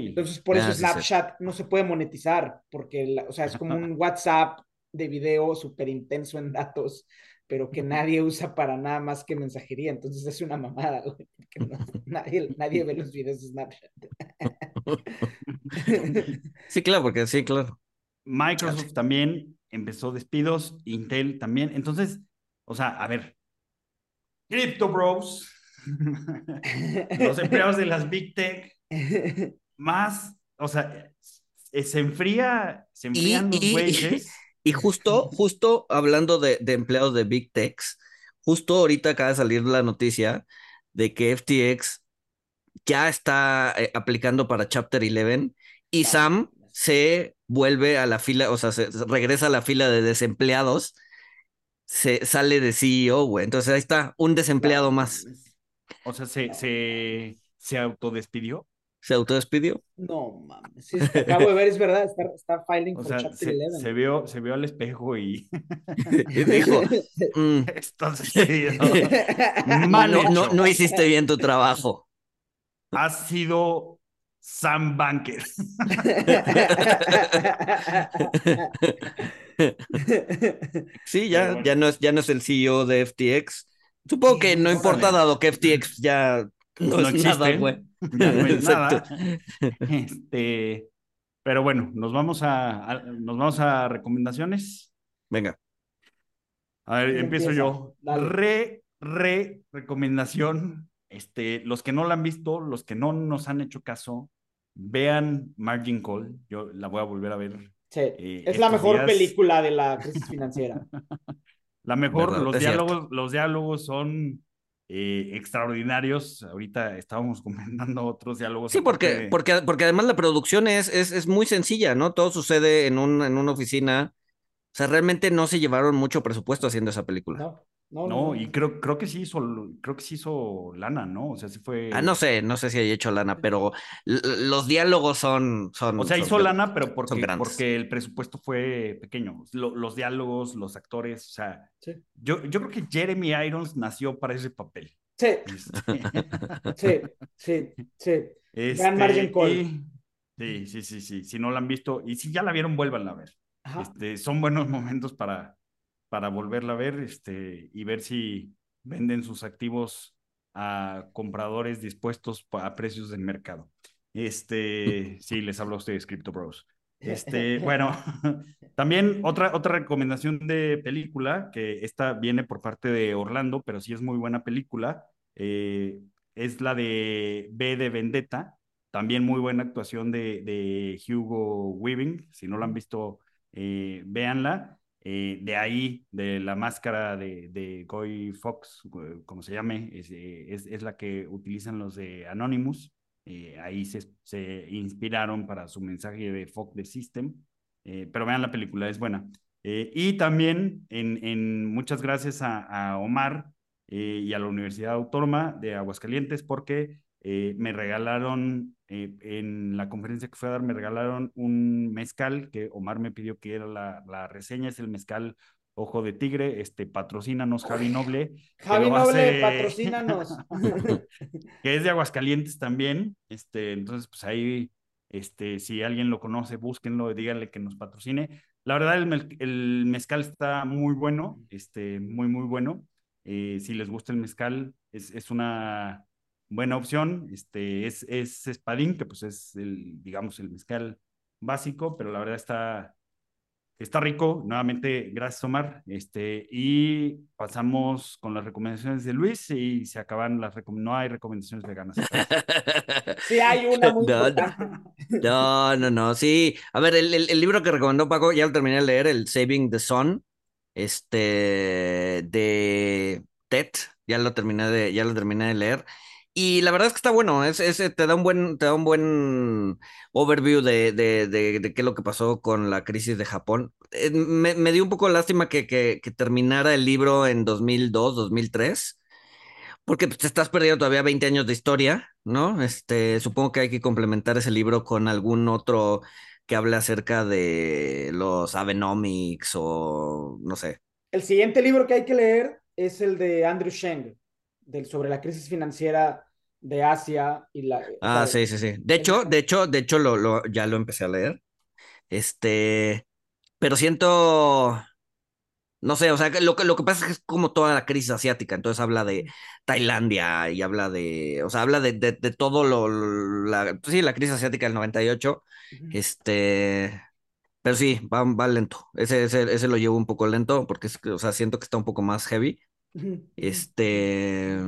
Entonces, por eso Ah, sí, sí. Snapchat no se puede monetizar, porque, la- o sea, es como un WhatsApp de video súper intenso en datos, pero que nadie usa para nada más que mensajería. Entonces es una mamada, güey, porque no- nadie, nadie ve los videos de Snapchat. Sí, claro, porque sí, claro. Microsoft también empezó despidos, Intel también. Entonces, o sea, a ver, Crypto Bros, los empleados de las Big Tech, más, o sea, eh, se enfría, se enfrían los y- güeyes. Y justo, justo hablando de, de empleados de Big Techs, justo ahorita acaba de salir la noticia de que FTX ya está eh, aplicando para Chapter 11 y Sam se vuelve a la fila, o sea, se, se regresa a la fila de desempleados, se sale de CEO, güey. Entonces ahí está, un desempleado más. O sea, se, se, se autodespidió. Se autodespidió. No mames, sí, acabo de ver, es verdad, está, está filing O for sea, Chapter se, 11. se vio, se vio al espejo y Y dijo, "Mm, no, Mal no, no, hiciste bien tu trabajo. Has sido Sam Banker. Sí, ya, bueno. ya no es, ya no es el CEO de FTX. Supongo que no importa, dado que FTX ya no, No es nada, güey. Ya no es Exacto. nada. Este, pero bueno, nos vamos a, a- nos vamos a recomendaciones. Venga. A ver, ¿Quién empiezo empieza? yo. Dale. Re, re recomendación. Este, los que no la han visto, los que no nos han hecho caso, vean Margin Call. Yo la voy a volver a ver. Sí, Eh, es la mejor días- película de la crisis financiera. La mejor, Verdad, los cierto. diálogos, los diálogos son eh, extraordinarios. Ahorita estábamos comentando otros diálogos. Sí, porque, de- porque, porque además la producción es, es, es muy sencilla, ¿no? Todo sucede en, un, en una oficina. O sea, realmente no se llevaron mucho presupuesto haciendo esa película. No, no, No, y creo, creo que sí hizo, creo que sí hizo lana, ¿no? O sea, sí fue. Ah, no sé, no sé si haya hecho lana, pero los diálogos son, son. O sea, son hizo lana, pero porque, porque el presupuesto fue pequeño. Lo- los diálogos, los actores, o sea, Sí. yo, yo creo que Jeremy Irons nació para ese papel. Sí, Este, sí, sí, sí. este, Margin Call. y- sí, sí, sí, sí. Si no la han visto, y si ya la vieron, vuélvanla a ver. Ajá. Este, son buenos momentos para, para volverla a ver este, y ver si venden sus activos a compradores dispuestos a precios del mercado. Este, sí, les hablo a ustedes, Crypto Bros. Este, bueno, también otra, otra recomendación de película, que esta viene por parte de Orlando, pero sí es muy buena película, eh, es la de B de Vendetta, también muy buena actuación de, de Hugo Weaving, si no la han visto, eh, véanla. Eh, de ahí, de la máscara de, de Guy Fox, como se llame, es, eh, es, es la que utilizan los de Anonymous. Eh, ahí se, se, inspiraron para su mensaje de Fuck the System. Eh, pero vean la película, es buena. Eh, y también, en, en, muchas gracias a, a Omar eh, y a la Universidad Autónoma de Aguascalientes, porque me regalaron, eh, en la conferencia que fue a dar, me regalaron un mezcal que Omar me pidió que era la, la reseña, es el mezcal Ojo de Tigre, este, patrocínanos, Javi Noble. Javi Noble, hace... patrocínanos. que es de Aguascalientes también. Este, entonces, pues ahí, este, si alguien lo conoce, búsquenlo, díganle que nos patrocine. La verdad, el, el mezcal está muy bueno, este, muy, muy bueno. Eh, si les gusta el mezcal, es, es una buena opción. Este, es, es espadín, que pues es el, digamos, el mezcal básico, pero la verdad está, Está rico, nuevamente, gracias Omar. Este, y pasamos con las recomendaciones de Luis y se acaban las recomendaciones. No hay recomendaciones veganas. Sí, hay una muy. No, no, no, sí. A ver, el, el, el, libro que recomendó Paco, ya lo terminé de leer, el Saving the Sun, este, de Ted, ya lo terminé de, ya lo terminé de leer. Y la verdad es que está bueno, es, es, te, da un buen, te da un buen overview de, de, de, qué es lo que pasó con la crisis de Japón. Eh, me, me, dio un poco lástima que, que, que, terminara el libro en 2002, 2003, porque pues, te estás perdiendo todavía 20 años de historia, ¿no? Este, supongo que hay que complementar ese libro con algún otro que hable acerca de los Abenomics o no sé. El siguiente libro que hay que leer es el de Andrew Sheng, del, sobre la crisis financiera de Asia y la. Ah, la, sí, sí, sí. De hecho, de hecho, de hecho, lo, lo, ya lo empecé a leer. Este, pero siento. No sé, o sea, lo que, lo que pasa es que es como toda la crisis asiática, entonces habla de Tailandia y habla de, o sea, habla de, de, de todo lo, la, sí, la crisis asiática del 98, uh -huh. este, pero sí, va, va lento, ese, ese, ese, lo llevo un poco lento porque, es, o sea, siento que está un poco más heavy. este,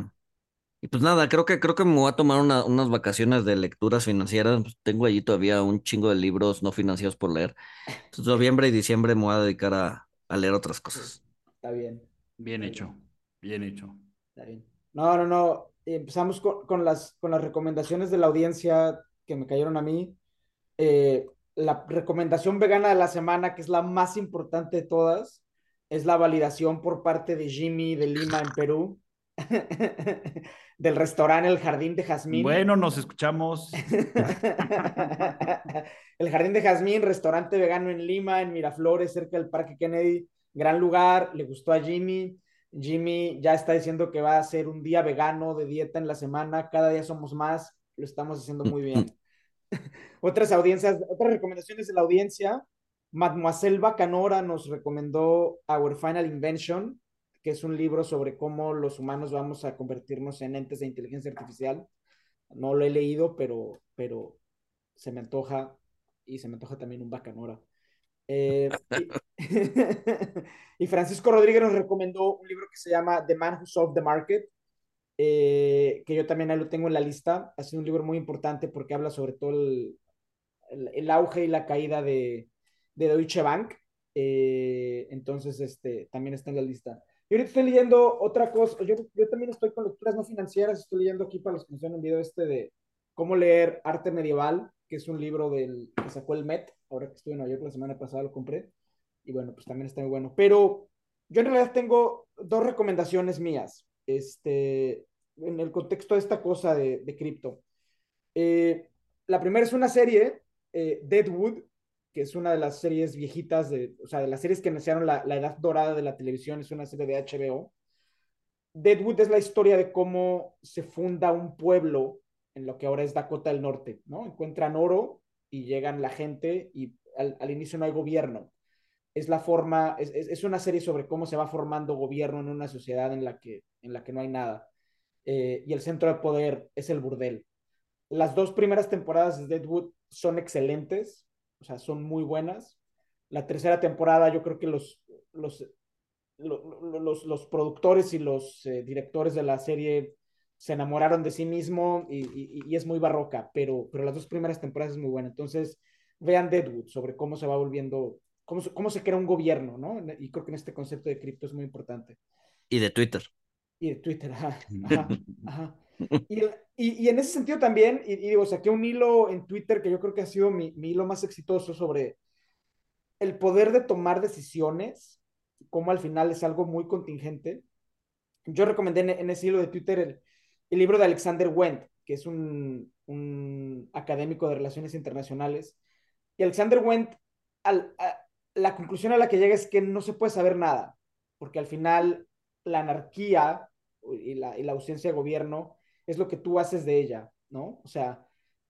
y pues nada, creo que, creo que me voy a tomar una, unas vacaciones de lecturas financieras, pues tengo allí todavía un chingo de libros no financiados por leer, entonces noviembre y diciembre me voy a dedicar a a leer otras cosas. Está bien. Bien hecho, bien hecho. Está bien. No, no, no. Empezamos con, con, las, con las recomendaciones de la audiencia que me cayeron a mí. Eh, la recomendación vegana de la semana, que es la más importante de todas, es la validación por parte de Jimmy de Lima en Perú. del restaurante El Jardín de Jazmín. Bueno, nos escuchamos. el Jardín de Jazmín, restaurante vegano en Lima, en Miraflores, cerca del Parque Kennedy. Gran lugar, le gustó a Jimmy. Jimmy ya está diciendo que va a hacer un día vegano de dieta en la semana. Cada día somos más. Lo estamos haciendo muy bien. otras audiencias, otras recomendaciones de la audiencia. Mademoiselle Bacanora nos recomendó Our Final Invention, que es un libro sobre cómo los humanos vamos a convertirnos en entes de inteligencia artificial. No lo he leído, pero, pero se me antoja y se me antoja también un Bacanora. Eh, y Francisco Rodríguez nos recomendó un libro que se llama The Man Who Solved the Market, eh, que yo también ahí lo tengo en la lista. Ha sido un libro muy importante porque habla sobre todo el, el, auge y la caída de, de Deutsche Bank. Eh, entonces, este, también está en la lista. Yo ahorita estoy leyendo otra cosa, yo, yo también estoy con lecturas no financieras, estoy leyendo aquí para los que nos han enviado este de cómo leer arte medieval, que es un libro del, que sacó el Met, ahora que estuve en Nueva York la semana pasada lo compré, y bueno, pues también está muy bueno. Pero yo en realidad tengo dos recomendaciones mías, este, en el contexto de esta cosa de, de cripto. Eh, la primera es una serie, eh, Deadwood, es una de las series viejitas, de, o sea, de las series que iniciaron la, la edad dorada de la televisión, es una serie de HBO. Deadwood es la historia de cómo se funda un pueblo en lo que ahora es Dakota del Norte, ¿no? Encuentran oro y llegan la gente y al, al inicio no hay gobierno. Es la forma, es, es, es, una serie sobre cómo se va formando gobierno en una sociedad en la que, en la que no hay nada. Eh, y el centro de poder es el burdel. Las dos primeras temporadas de Deadwood son excelentes, o sea, son muy buenas. La tercera temporada, yo creo que los, los, los, los productores y los eh, directores de la serie se enamoraron de sí mismo y, y, y, es muy barroca, pero, pero las dos primeras temporadas es muy buena. Entonces, vean Deadwood sobre cómo se va volviendo, cómo, cómo se crea un gobierno, ¿no? Y creo que en este concepto de cripto es muy importante. Y de Twitter. Y de Twitter, ajá. ajá, ajá. Y, y, y, en ese sentido también, y, y, digo, saqué un hilo en Twitter que yo creo que ha sido mi, mi, hilo más exitoso sobre el poder de tomar decisiones, como al final es algo muy contingente. Yo recomendé en, ese hilo de Twitter el, libro de Alexander Wendt, que es un, un académico de relaciones internacionales. Y Alexander Wendt, al, la conclusión a la que llega es que no se puede saber nada, porque al final la anarquía y la, y la ausencia de gobierno es lo que tú haces de ella, ¿no? O sea,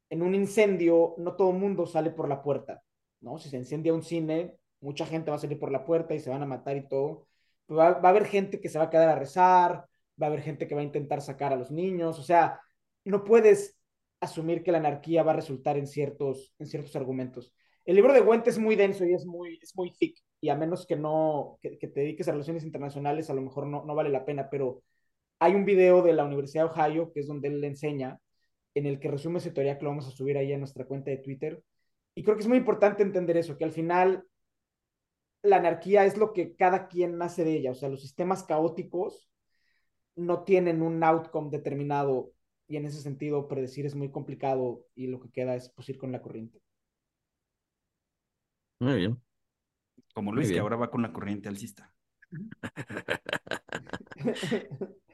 en un incendio no todo el mundo sale por la puerta, ¿no? Si se incendia un cine, mucha gente va a salir por la puerta y se van a matar y todo. Va, va, a haber gente que se va a quedar a rezar, va a haber gente que va a intentar sacar a los niños, o sea, no puedes asumir que la anarquía va a resultar en ciertos, en ciertos argumentos. El libro de Wendt es muy denso y es muy, es muy thick, y a menos que no, que, que te dediques a relaciones internacionales, a lo mejor no, no vale la pena, pero hay un video de la Universidad de Ohio, que es donde él le enseña, en el que resume esa teoría que lo vamos a subir ahí a nuestra cuenta de Twitter. Y creo que es muy importante entender eso, que al final la anarquía es lo que cada quien nace de ella, o sea, los sistemas caóticos no tienen un outcome determinado y en ese sentido predecir es muy complicado y lo que queda es pues ir con la corriente. Muy bien. Como Luis, que ahora va con la corriente alcista.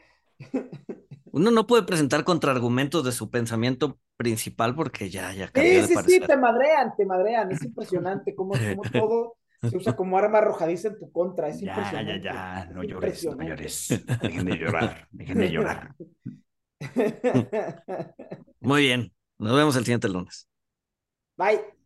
Uno no puede presentar contraargumentos de su pensamiento principal porque ya, ya cambió sí, de sí, parecer. sí, te madrean, te madrean. Es impresionante cómo, cómo todo se usa como arma arrojadiza en tu contra. Es ya, impresionante. ya, ya, no llores, no llores. Dejen de llorar, dejen de llorar. Muy bien, nos vemos el siguiente lunes. Bye.